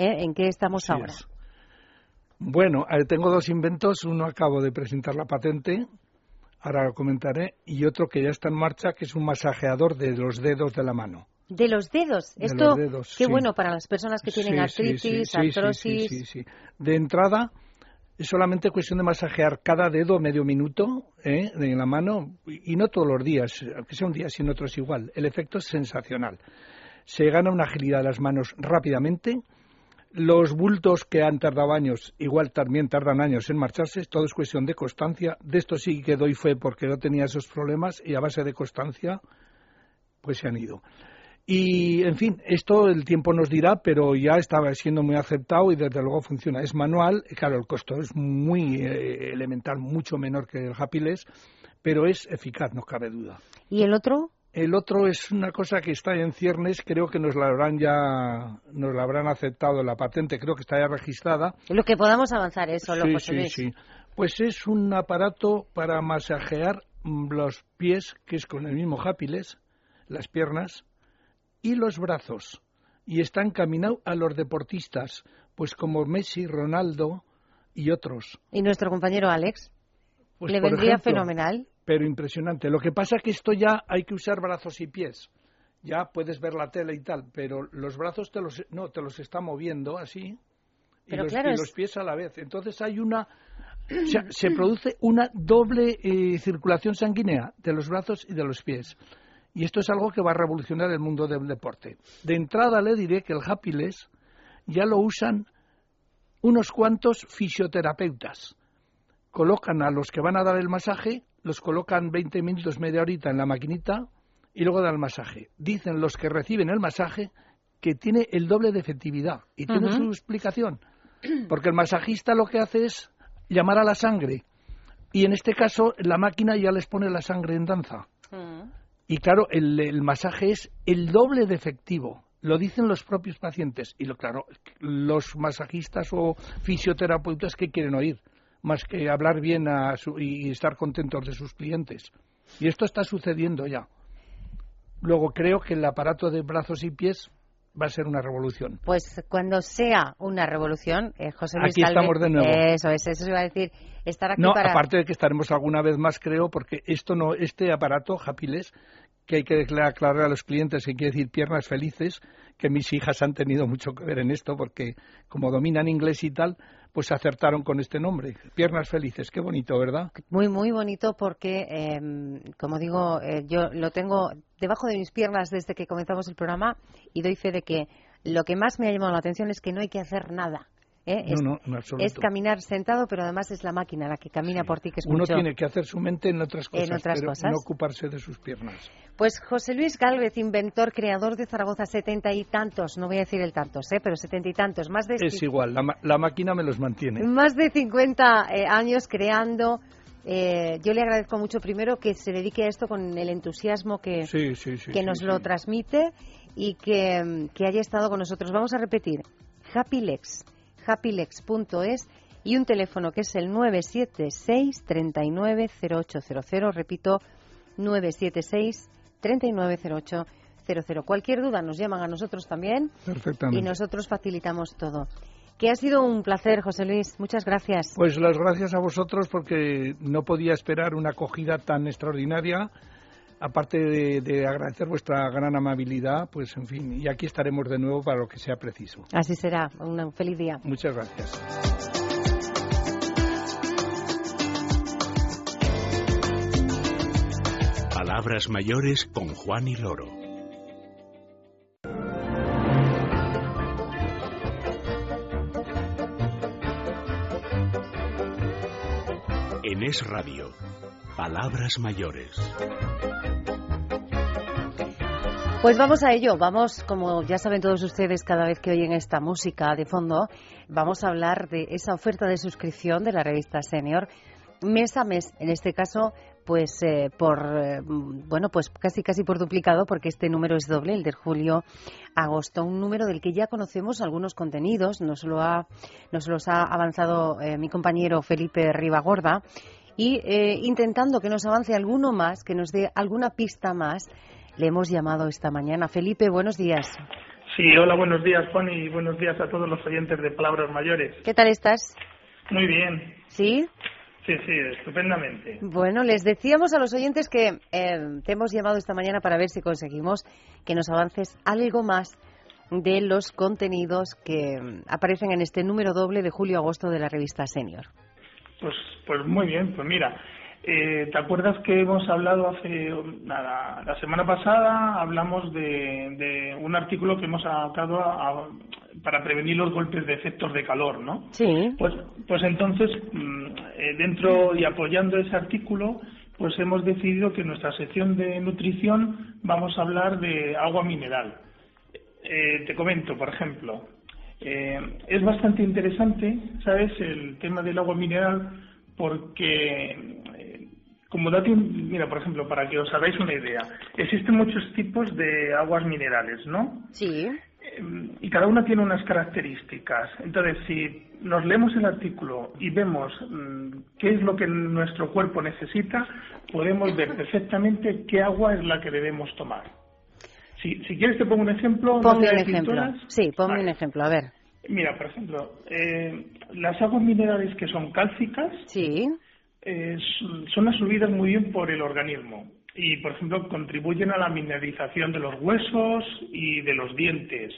¿Eh? ¿En qué estamos ahora? Bueno, eh, tengo dos inventos. Uno acabo de presentar la patente, ahora lo comentaré, y otro que ya está en marcha, que es un masajeador de los dedos de la mano. De los dedos. Esto, qué bueno para las personas que tienen artritis, artrosis. Sí, sí, De entrada, es solamente cuestión de masajear cada dedo medio minuto ¿eh? en la mano, y no todos los días, aunque sea un día sin otros igual. El efecto es sensacional. Se gana una agilidad de las manos rápidamente los bultos que han tardado años, igual también tardan años en marcharse, todo es cuestión de constancia. De esto sí que doy fe porque no tenía esos problemas y a base de constancia, pues se han ido. Y, en fin, esto el tiempo nos dirá, pero ya estaba siendo muy aceptado y desde luego funciona. Es manual, claro, el costo es muy eh, elemental, mucho menor que el Happyless, pero es eficaz, no cabe duda. ¿Y el otro? El otro es una cosa que está en ciernes, creo que nos la habrán ya, nos la habrán aceptado la patente, creo que está ya registrada. Lo que podamos avanzar eso, lo sí, sí, sí. Pues es un aparato para masajear los pies, que es con el mismo jápiles, las piernas y los brazos. Y está encaminado a los deportistas, pues como Messi, Ronaldo y otros. ¿Y nuestro compañero Alex? Pues ¿Le vendría fenomenal? Pero impresionante. Lo que pasa es que esto ya hay que usar brazos y pies. Ya puedes ver la tele y tal, pero los brazos te los, no, te los está moviendo así y, los, pies a la vez. Entonces hay una se produce una doble eh, circulación sanguínea de los brazos y de los pies. Y esto es algo que va a revolucionar el mundo del deporte. De entrada le diré que el Happyless ya lo usan unos cuantos fisioterapeutas. Colocan a los que van a dar el masaje los colocan 20 minutos, media horita en la maquinita y luego dan el masaje. Dicen los que reciben el masaje que tiene el doble de efectividad y tiene su explicación. Porque el masajista lo que hace es llamar a la sangre y en este caso la máquina ya les pone la sangre en danza. Y claro, el, el, masaje es el doble de efectivo. Lo dicen los propios pacientes. Y lo claro, los masajistas o fisioterapeutas que quieren oír más que hablar bien y estar contentos de sus clientes. Y esto está sucediendo ya. Luego creo que el aparato de brazos y pies va a ser una revolución. Pues cuando sea una revolución, eh, José Luis Aquí estamos de nuevo. Eso es, eso iba a decir. Estar aquí no, para... aparte de que estaremos alguna vez más, creo, porque esto no, este aparato, Japiles, que hay que aclarar a los clientes que quiere decir piernas felices, que mis hijas han tenido mucho que ver en esto, porque como dominan inglés y tal, pues acertaron con este nombre. Piernas felices, qué bonito, ¿verdad? Muy, muy bonito porque, eh, como digo, eh, yo lo tengo debajo de mis piernas desde que comenzamos el programa y doy fe de que lo que más me ha llamado la atención es que no hay que hacer nada. ¿Eh? Es, no, no, es, caminar sentado, pero además es la máquina la que camina por ti, que es Uno mucho... tiene que hacer su mente en otras cosas, en otras pero cosas. no ocuparse de sus piernas. Pues José Luis Gálvez, inventor, creador de Zaragoza, setenta y tantos, no voy a decir el tantos, ¿eh? pero setenta y tantos, más de... Es igual, la, la máquina me los mantiene. Más de 50 eh, años creando... Eh, yo le agradezco mucho primero que se dedique a esto con el entusiasmo que, sí, sí, sí, que nos lo transmite y que, que haya estado con nosotros. Vamos a repetir, Happylex, happylex.es y un teléfono que es el 976 390800. Repito, 976 390800. Cualquier duda nos llaman a nosotros también y nosotros facilitamos todo. Que ha sido un placer, José Luis. Muchas gracias. Pues las gracias a vosotros porque no podía esperar una acogida tan extraordinaria. Aparte de, de, agradecer vuestra gran amabilidad, pues en fin, y aquí estaremos de nuevo para lo que sea preciso. Así será. Un feliz día. Muchas gracias. Palabras mayores con Juan y Loro. En Es Radio, Palabras mayores. Pues vamos a ello, vamos, como ya saben todos ustedes cada vez que oyen esta música de fondo, vamos a hablar de esa oferta de suscripción de la revista Senior mes a mes, en este caso pues eh, por eh, bueno pues casi casi por duplicado porque este número es doble el de julio agosto un número del que ya conocemos algunos contenidos nos lo ha nos los ha avanzado eh, mi compañero Felipe Ribagorda y intentando que nos avance alguno más que nos dé alguna pista más le hemos llamado esta mañana. Felipe buenos días. Sí hola buenos días Juan y buenos días a todos los oyentes de Palabras Mayores. Qué tal estás muy bien. Sí Sí, sí, estupendamente. Bueno, les decíamos a los oyentes que eh, te hemos llamado esta mañana para ver si conseguimos que nos avances algo más de los contenidos que aparecen en este número doble de julio-agosto de la revista Senior. Pues, pues muy bien, pues mira, eh, ¿te acuerdas que hemos hablado hace nada, la semana pasada hablamos de, de un artículo que hemos adaptado a, para prevenir los golpes de efectos de calor, ¿no? Sí. Pues, pues entonces, eh, dentro y apoyando ese artículo, pues hemos decidido que en nuestra sección de nutrición vamos a hablar de agua mineral. Eh, te comento, por ejemplo, eh, es bastante interesante, ¿sabes?, el tema del agua mineral porque como dato, mira, por ejemplo, para que os hagáis una idea, existen muchos tipos de aguas minerales, ¿no? Sí. Y cada una tiene unas características. Entonces, si nos leemos el artículo y vemos qué es lo que nuestro cuerpo necesita, podemos ver perfectamente qué agua es la que debemos tomar. Si, si quieres te pongo un ejemplo. Ponme un ejemplo. Sí, ponme vale. un ejemplo. A ver. Mira, por ejemplo, eh, las aguas minerales que son cálcicas. Sí eh, son absorbidas muy bien por el organismo y, por ejemplo, contribuyen a la mineralización de los huesos y de los dientes.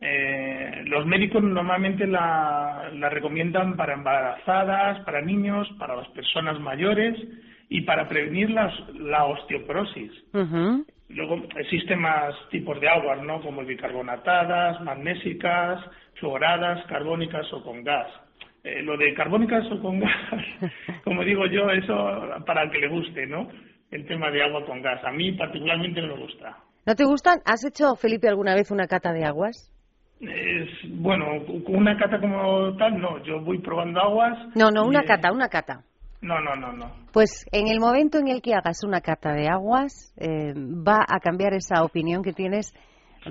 Eh, los médicos normalmente la, la, recomiendan para embarazadas, para niños, para las personas mayores y para prevenir las, la osteoporosis. Uh -huh. Luego existen más tipos de aguas, ¿no? Como bicarbonatadas, magnésicas, fluoradas, carbónicas o con gas. Eh, lo de carbónicas o con *laughs* gas, como digo yo, eso para el que le guste, ¿no? El tema de agua con gas. A mí particularmente no me gusta. ¿No te gustan? ¿Has hecho, Felipe, alguna vez una cata de aguas? Es, bueno, una cata como tal, no. Yo voy probando aguas. No, no, una cata, una cata. No, no, no, no. Pues en el momento en el que hagas una cata de aguas, eh, va a cambiar esa opinión que tienes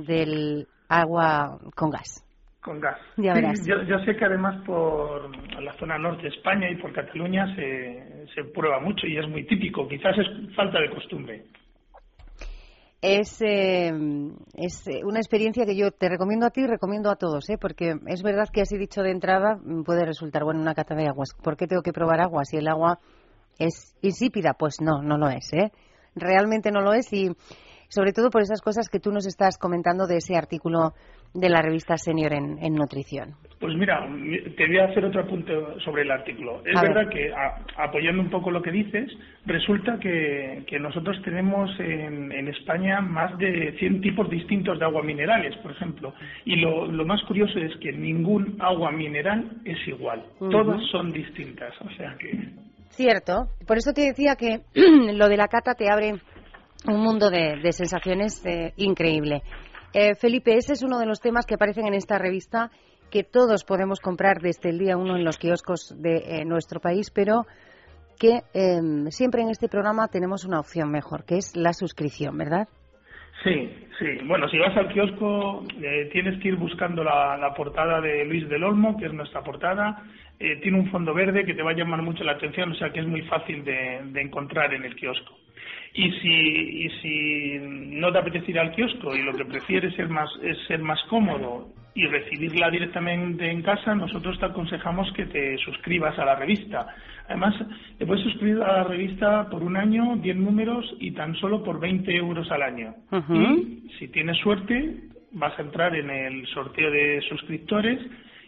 del agua con gas. Con gas. Ya verás. Sí, yo, yo, sé que además por la zona norte de España y por Cataluña se, se prueba mucho y es muy típico. Quizás es falta de costumbre. Es, eh, es eh, una experiencia que yo te recomiendo a ti y recomiendo a todos, ¿eh? porque es verdad que así dicho de entrada mm, puede resultar, bueno, una cata de aguas. ¿Por qué tengo que probar agua si el agua es insípida? Pues no, no lo es. ¿eh? Realmente no lo es y sobre todo por esas cosas que tú nos estás comentando de ese artículo de la revista Senior en, Nutrición. Pues mira, te voy a hacer otro apunte sobre el artículo. Es verdad que, apoyando un poco lo que dices, resulta que, nosotros tenemos en, España más de 100 tipos distintos de agua minerales, por ejemplo. Y lo, más curioso es que ningún agua mineral es igual. Todas son distintas. O sea que. Cierto. Por eso te decía que *clears throat* lo de la cata te abre un mundo de, sensaciones eh, increíble. Eh, Felipe, ese es uno de los temas que aparecen en esta revista que todos podemos comprar desde el día uno en los kioscos de eh, nuestro país, pero que em, siempre en este programa tenemos una opción mejor, que es la suscripción, ¿verdad? Sí, sí. Bueno, si vas al kiosco tienes que ir buscando la, portada de Luis del Olmo, que es nuestra portada. tiene un fondo verde que te va a llamar mucho la atención, o sea que es muy fácil de encontrar en el kiosco. Y si, y si no te apetece ir al kiosco y lo que prefieres es, más, es ser más cómodo y recibirla directamente en casa, nosotros te aconsejamos que te suscribas a la revista. Además, te puedes suscribir a la revista por un año, 10 números y tan solo por 20 euros al año. Y si tienes suerte, vas a entrar en el sorteo de suscriptores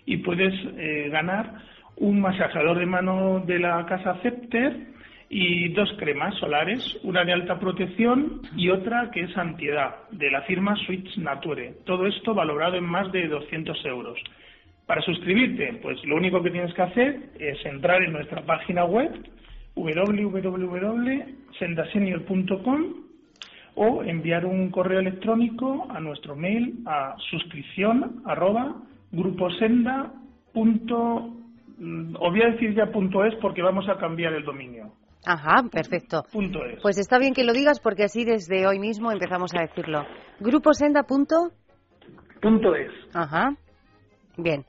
y puedes eh, ganar un masajeador de mano de la casa Cepter y dos cremas solares, una de alta protección y otra que es antiedad, de la firma Switch Nature. Todo esto valorado en más de 200 euros. Para suscribirte, pues lo único que tienes que hacer es entrar en nuestra página web www.sendasenior.com o enviar un correo electrónico a nuestro mail a suscripción arroba gruposenda punto, mm, os voy a decir ya punto es porque vamos a cambiar el dominio. Ajá, perfecto. Punto es. Pues está bien que lo digas porque así desde hoy mismo empezamos a decirlo. Gruposenda. Punto, punto es. Ajá. Bien.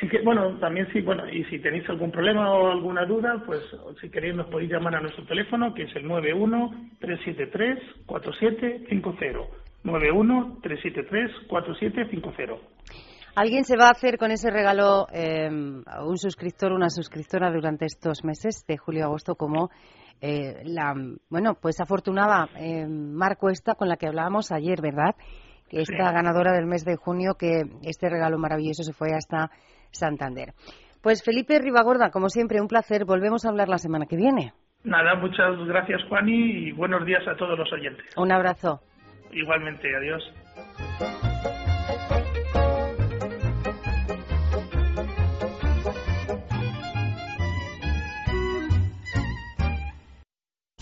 Sí que, bueno, también sí, bueno, y si tenéis algún problema o alguna duda, pues si queréis nos podéis llamar a nuestro teléfono, que es el 91-373-4750. 91-373-4750. ¿Alguien se va a hacer con ese regalo eh, un suscriptor, una suscriptora durante estos meses de julio a agosto como eh, la, bueno, pues afortunada eh, Marco esta con la que hablábamos ayer, ¿verdad? Que esta ganadora del mes de junio, que este regalo maravilloso se fue hasta Santander. Pues Felipe Ribagorda, como siempre, un placer. Volvemos a hablar la semana que viene. Nada, muchas gracias, Juani, y buenos días a todos los oyentes. Un abrazo. Igualmente, adiós.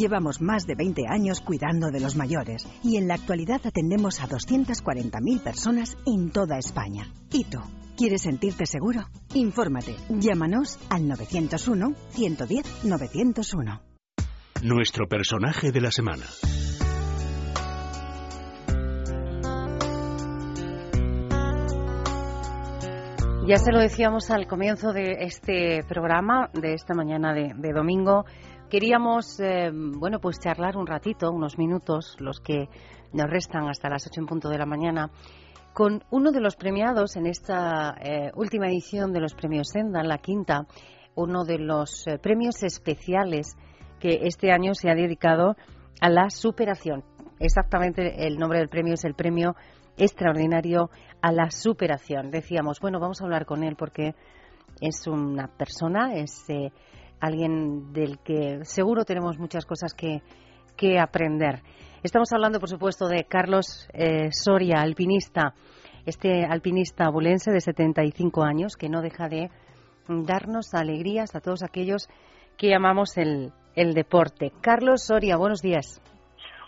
Llevamos más de 20 años cuidando de los mayores y en la actualidad atendemos a 240.000 personas en toda España. ¿Y tú? ¿Quieres sentirte seguro? Infórmate. Llámanos al 901-110-901. Nuestro personaje de la semana. Ya se lo decíamos al comienzo de este programa, de esta mañana de, domingo. Queríamos, eh, bueno, pues charlar un ratito, unos minutos, los que nos restan hasta las ocho en punto de la mañana, con uno de los premiados en esta eh, última edición de los premios Senda, la quinta, uno de los eh, premios especiales que este año se ha dedicado a la superación. Exactamente el nombre del premio es el premio extraordinario a la superación. Decíamos, bueno, vamos a hablar con él porque es una persona, es alguien del que seguro tenemos muchas cosas que, que aprender. Estamos hablando, por supuesto, de Carlos eh, Soria, alpinista, este alpinista bulense de 75 años que no deja de darnos alegrías a todos aquellos que amamos el, el deporte. Carlos Soria, buenos días.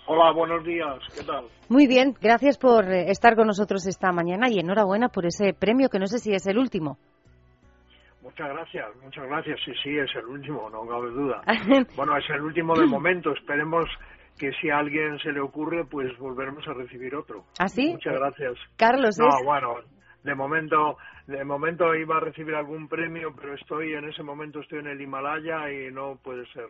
Hola, buenos días. ¿Qué tal? Muy bien, gracias por eh, estar con nosotros esta mañana y enhorabuena por ese premio que no sé si es el último. Muchas gracias, muchas gracias. Sí, sí, es el último, no cabe duda. *laughs* bueno, es el último de momento. Esperemos que si a alguien se le ocurre, pues volveremos a recibir otro. ¿Ah, sí? Muchas gracias. Carlos, no, bueno, de momento, de momento iba a recibir algún premio, pero estoy en ese momento estoy en el Himalaya y no puede ser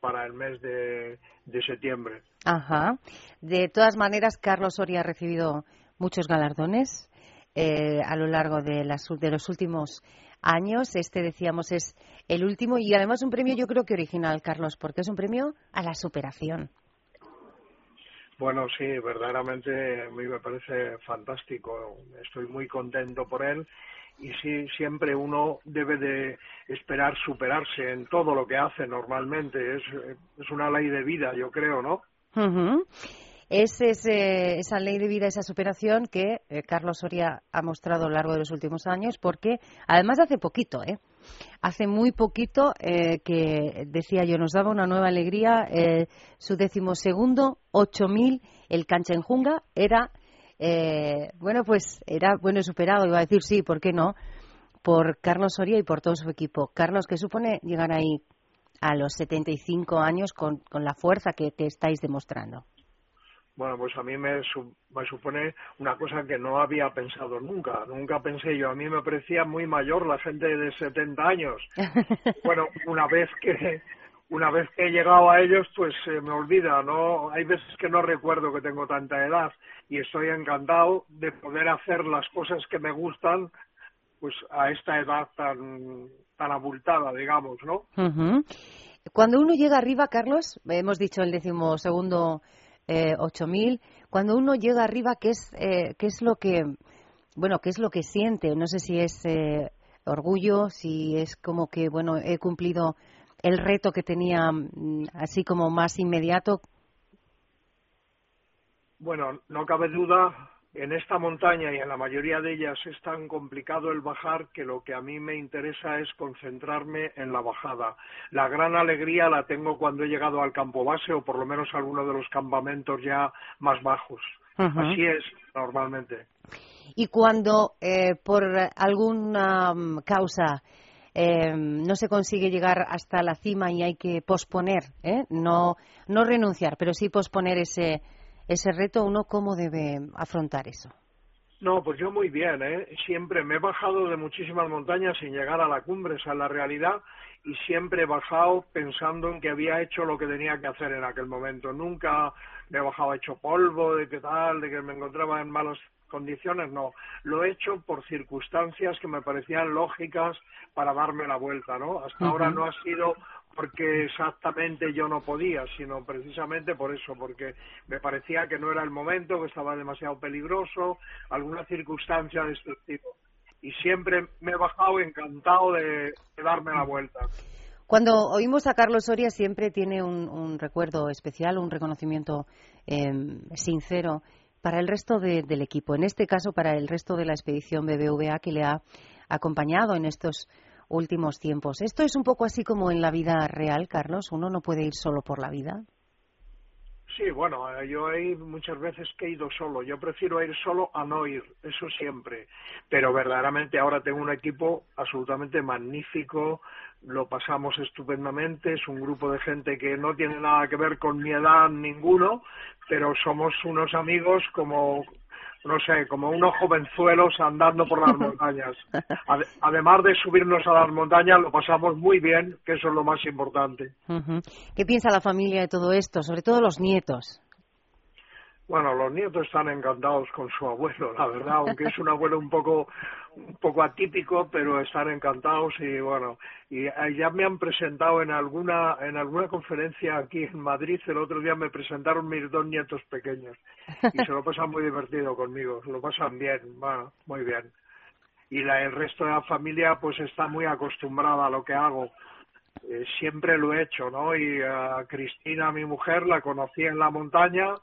para el mes de, septiembre. Ajá. De todas maneras, Carlos Soria ha recibido muchos galardones eh, a lo largo de, las, de los últimos años. Este, decíamos, es el último y además un premio yo creo que original, Carlos, porque es un premio a la superación. Bueno, sí, verdaderamente a mí me parece fantástico. Estoy muy contento por él y sí, siempre uno debe de esperar superarse en todo lo que hace normalmente. Es, es una ley de vida, yo creo, ¿no? Es esa ley de vida, esa superación que eh, Carlos Soria ha mostrado a lo largo de los últimos años, porque además hace poquito, ¿eh? Hace muy poquito eh, que, decía yo, nos daba una nueva alegría. Eh, su decimosegundo, 8.000, el Canchenjunga, era, eh, bueno, pues era bueno superado, iba a decir sí, ¿por qué no? Por Carlos Soria y por todo su equipo. Carlos, ¿qué supone llegar ahí a los 75 años con, con la fuerza que, que estáis demostrando? Bueno, pues a mí me, supone una cosa que no había pensado nunca. Nunca pensé yo. A mí me parecía muy mayor la gente de 70 años. *laughs* bueno, una vez que una vez que he llegado a ellos, pues se me olvida, ¿no? Hay veces que no recuerdo que tengo tanta edad y estoy encantado de poder hacer las cosas que me gustan, pues a esta edad tan tan abultada, digamos, ¿no? Cuando uno llega arriba, Carlos, hemos dicho el decimosegundo eh, 8.000. Cuando uno llega arriba, ¿qué es, eh, ¿qué es lo que, bueno, qué es lo que siente? No sé si es eh, orgullo, si es como que, bueno, he cumplido el reto que tenía mm, así como más inmediato. Bueno, no cabe duda en esta montaña y en la mayoría de ellas es tan complicado el bajar que lo que a mí me interesa es concentrarme en la bajada. La gran alegría la tengo cuando he llegado al campo base o por lo menos a alguno de los campamentos ya más bajos. Así es normalmente. Y cuando eh, por alguna mm, causa eh, no se consigue llegar hasta la cima y hay que posponer, ¿eh? no, no renunciar, pero sí posponer ese, ese reto, ¿uno cómo debe afrontar eso? No, pues yo muy bien, ¿eh? Siempre me he bajado de muchísimas montañas sin llegar a la cumbre, esa es la realidad, y siempre he bajado pensando en que había hecho lo que tenía que hacer en aquel momento. Nunca me he bajado hecho polvo, de qué tal, de que me encontraba en malas condiciones, no. Lo he hecho por circunstancias que me parecían lógicas para darme la vuelta, ¿no? Hasta ahora no ha sido porque exactamente yo no podía, sino precisamente por eso, porque me parecía que no era el momento, que estaba demasiado peligroso, alguna circunstancia de este tipo. Y siempre me he bajado encantado de, darme la vuelta. Cuando oímos a Carlos Soria siempre tiene un, recuerdo especial, un reconocimiento em, sincero para el resto del equipo, en este caso para el resto de la expedición BBVA que le ha acompañado en estos últimos tiempos. ¿Esto es un poco así como en la vida real, Carlos? ¿Uno no puede ir solo por la vida? Sí, bueno, eh, yo hay muchas veces que he ido solo. Yo prefiero ir solo a no ir, eso siempre. Pero verdaderamente ahora tengo un equipo absolutamente magnífico, lo pasamos estupendamente, es un grupo de gente que no tiene nada que ver con mi edad ninguno, pero somos unos amigos como no sé, como unos jovenzuelos andando por las montañas. Además de subirnos a las montañas, lo pasamos muy bien, que eso es lo más importante. ¿Qué piensa la familia de todo esto, sobre todo los nietos? Bueno, los nietos están encantados con su abuelo, la verdad, aunque es un abuelo un poco un poco atípico, pero están encantados y bueno, y eh, ya me han presentado en alguna en alguna conferencia aquí en Madrid, el otro día me presentaron mis dos nietos pequeños y se lo pasan muy divertido conmigo, lo pasan bien, va, muy bien. Y la, el resto de la familia pues está muy acostumbrada a lo que hago. Eh, siempre lo he hecho, ¿no? Y a Cristina, mi mujer, la conocí en la montaña,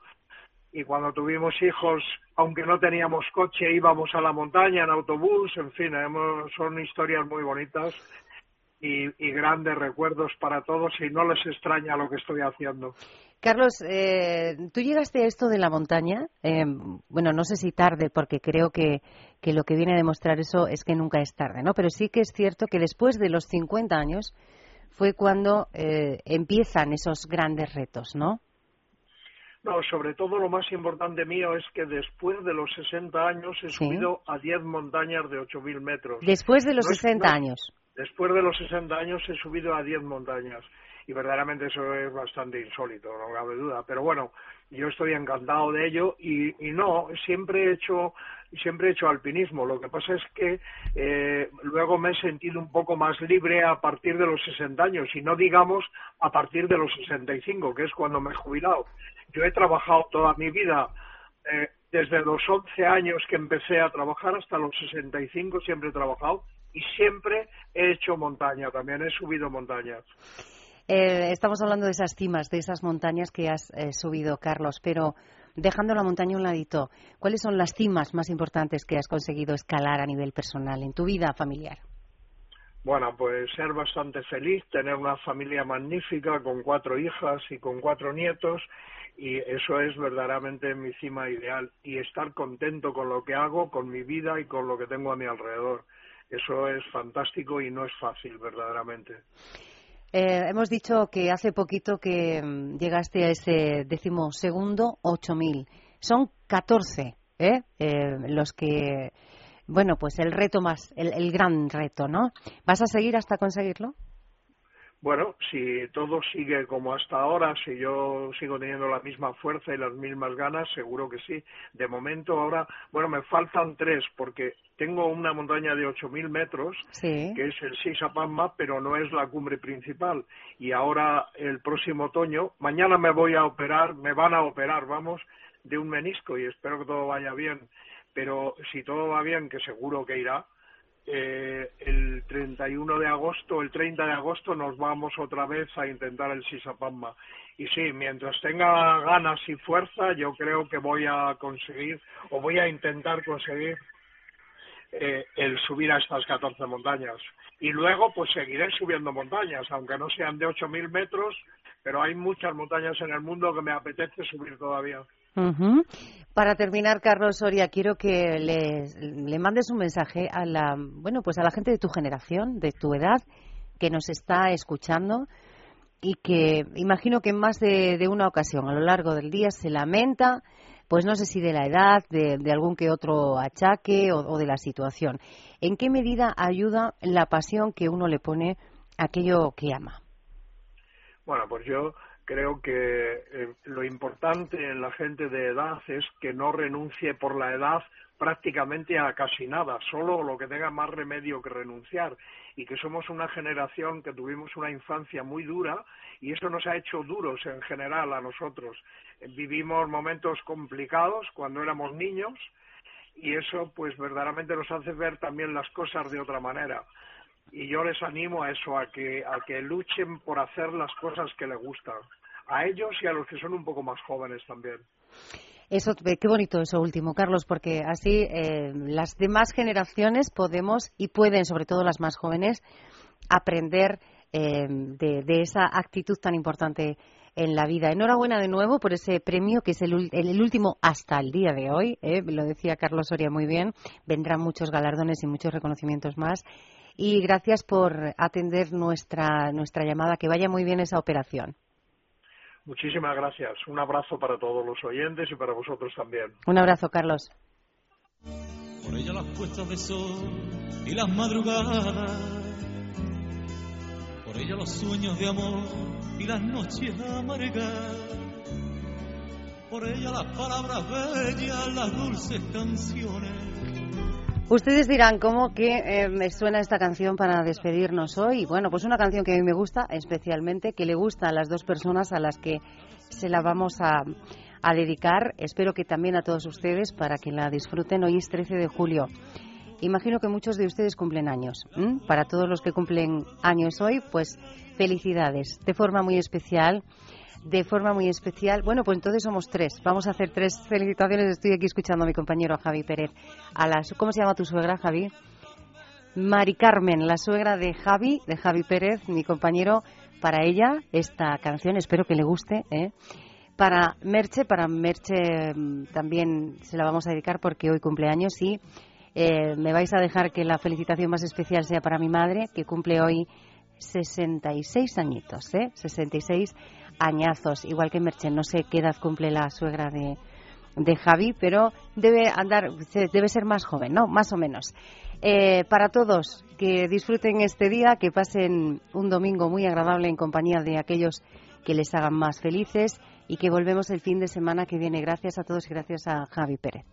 y cuando tuvimos hijos, aunque no teníamos coche, íbamos a la montaña en autobús, en fin, son historias muy bonitas y, grandes recuerdos para todos y no les extraña lo que estoy haciendo. Carlos, eh, tú llegaste a esto de la montaña, eh, bueno, no sé si tarde, porque creo que, que, lo que viene a demostrar eso es que nunca es tarde, ¿no? Pero sí que es cierto que después de los 50 años fue cuando eh, empiezan esos grandes retos, ¿no? No, sobre todo lo más importante mío es que después de los 60 años he subido a 10 montañas de 8.000 metros. Después de los 60 años. Después de los 60 años he subido a 10 montañas y verdaderamente eso es bastante insólito, no cabe duda. Pero bueno, yo estoy encantado de ello y, y no, siempre he hecho siempre he hecho alpinismo. Lo que pasa es que eh, luego me he sentido un poco más libre a partir de los 60 años y no digamos a partir de los 65, que es cuando me he jubilado. Yo he trabajado toda mi vida eh, desde los 11 años que empecé a trabajar hasta los 65 siempre he trabajado y siempre he hecho montaña, también he subido montañas. Eh, estamos hablando de esas cimas, de esas montañas que has eh, subido, Carlos, pero dejando la montaña a un ladito, ¿cuáles son las cimas más importantes que has conseguido escalar a nivel personal en tu vida familiar? Bueno, pues ser bastante feliz, tener una familia magnífica con cuatro hijas y con cuatro nietos y eso es verdaderamente mi cima ideal y estar contento con lo que hago, con mi vida y con lo que tengo a mi alrededor. Eso es fantástico y no es fácil verdaderamente. Eh, hemos dicho que hace poquito que mm, llegaste a ese decimosegundo 8000. Son 14 ¿eh? ¿eh? los que, bueno, pues el reto más, el, el gran reto, ¿no? ¿Vas a seguir hasta conseguirlo? Bueno, si todo sigue como hasta ahora, si yo sigo teniendo la misma fuerza y las mismas ganas, seguro que sí. De momento ahora, bueno, me faltan tres porque tengo una montaña de 8.000 metros, que es el Sisapamma, pero no es la cumbre principal. Y ahora, el próximo otoño, mañana me voy a operar, me van a operar, vamos, de un menisco y espero que todo vaya bien. Pero si todo va bien, que seguro que irá, eh, el 31 de agosto, el 30 de agosto nos vamos otra vez a intentar el Sisapamma. Y sí, mientras tenga ganas y fuerza, yo creo que voy a conseguir o voy a intentar conseguir eh, el subir a estas 14 montañas. Y luego pues seguiré subiendo montañas, aunque no sean de 8.000 metros, pero hay muchas montañas en el mundo que me apetece subir todavía. Para terminar, Carlos Soria, quiero que le, mandes un mensaje a la, bueno, pues a la gente de tu generación, de tu edad, que nos está escuchando y que imagino que en más de, una ocasión a lo largo del día se lamenta, pues no sé si de la edad, de, algún que otro achaque o, o, de la situación. ¿En qué medida ayuda la pasión que uno le pone a aquello que ama? Bueno, pues yo creo que eh, lo importante en la gente de edad es que no renuncie por la edad prácticamente a casi nada, solo lo que tenga más remedio que renunciar. Y que somos una generación que tuvimos una infancia muy dura y eso nos ha hecho duros en general a nosotros. Vivimos momentos complicados cuando éramos niños y eso pues verdaderamente nos hace ver también las cosas de otra manera. Y yo les animo a eso, a que, a que luchen por hacer las cosas que les gustan, a ellos y a los que son un poco más jóvenes también. Eso, qué bonito eso último, Carlos, porque así eh, las demás generaciones podemos y pueden, sobre todo las más jóvenes, aprender eh, de, esa actitud tan importante en la vida. Enhorabuena de nuevo por ese premio que es el, el, último hasta el día de hoy. Eh, lo decía Carlos Soria muy bien. Vendrán muchos galardones y muchos reconocimientos más y gracias por atender nuestra, nuestra llamada. Que vaya muy bien esa operación. Muchísimas gracias. Un abrazo para todos los oyentes y para vosotros también. Un abrazo, Carlos. Por ella las puestas de sol y las madrugadas. Por ella los sueños de amor y las noches amargas. Por ella las palabras bellas, las dulces canciones Ustedes dirán, ¿cómo que eh, me suena esta canción para despedirnos hoy? Bueno, pues una canción que a mí me gusta especialmente, que le gusta a las dos personas a las que se la vamos a, dedicar. Espero que también a todos ustedes para que la disfruten. Hoy es 13 de julio. Imagino que muchos de ustedes cumplen años. Para todos los que cumplen años hoy, pues felicidades. De forma muy especial de forma muy especial. Bueno, pues entonces somos tres. Vamos a hacer tres felicitaciones. Estoy aquí escuchando a mi compañero Javi Pérez. A las, ¿Cómo se llama tu suegra, Javi? Mari Carmen, la suegra de Javi, de Javi Pérez, mi compañero, para ella esta canción, espero que le guste. ¿eh? Para Merche, para Merche mm, también se la vamos a dedicar porque hoy cumpleaños y eh, me vais a dejar que la felicitación más especial sea para mi madre, que cumple hoy 66 añitos, ¿eh? 66 añazos, igual que Merche. No sé qué edad cumple la suegra de, de Javi, pero debe andar, debe ser más joven, ¿no? Más o menos. Eh, para todos, que disfruten este día, que pasen un domingo muy agradable en compañía de aquellos que les hagan más felices y que volvemos el fin de semana que viene. Gracias a todos y gracias a Javi Pérez.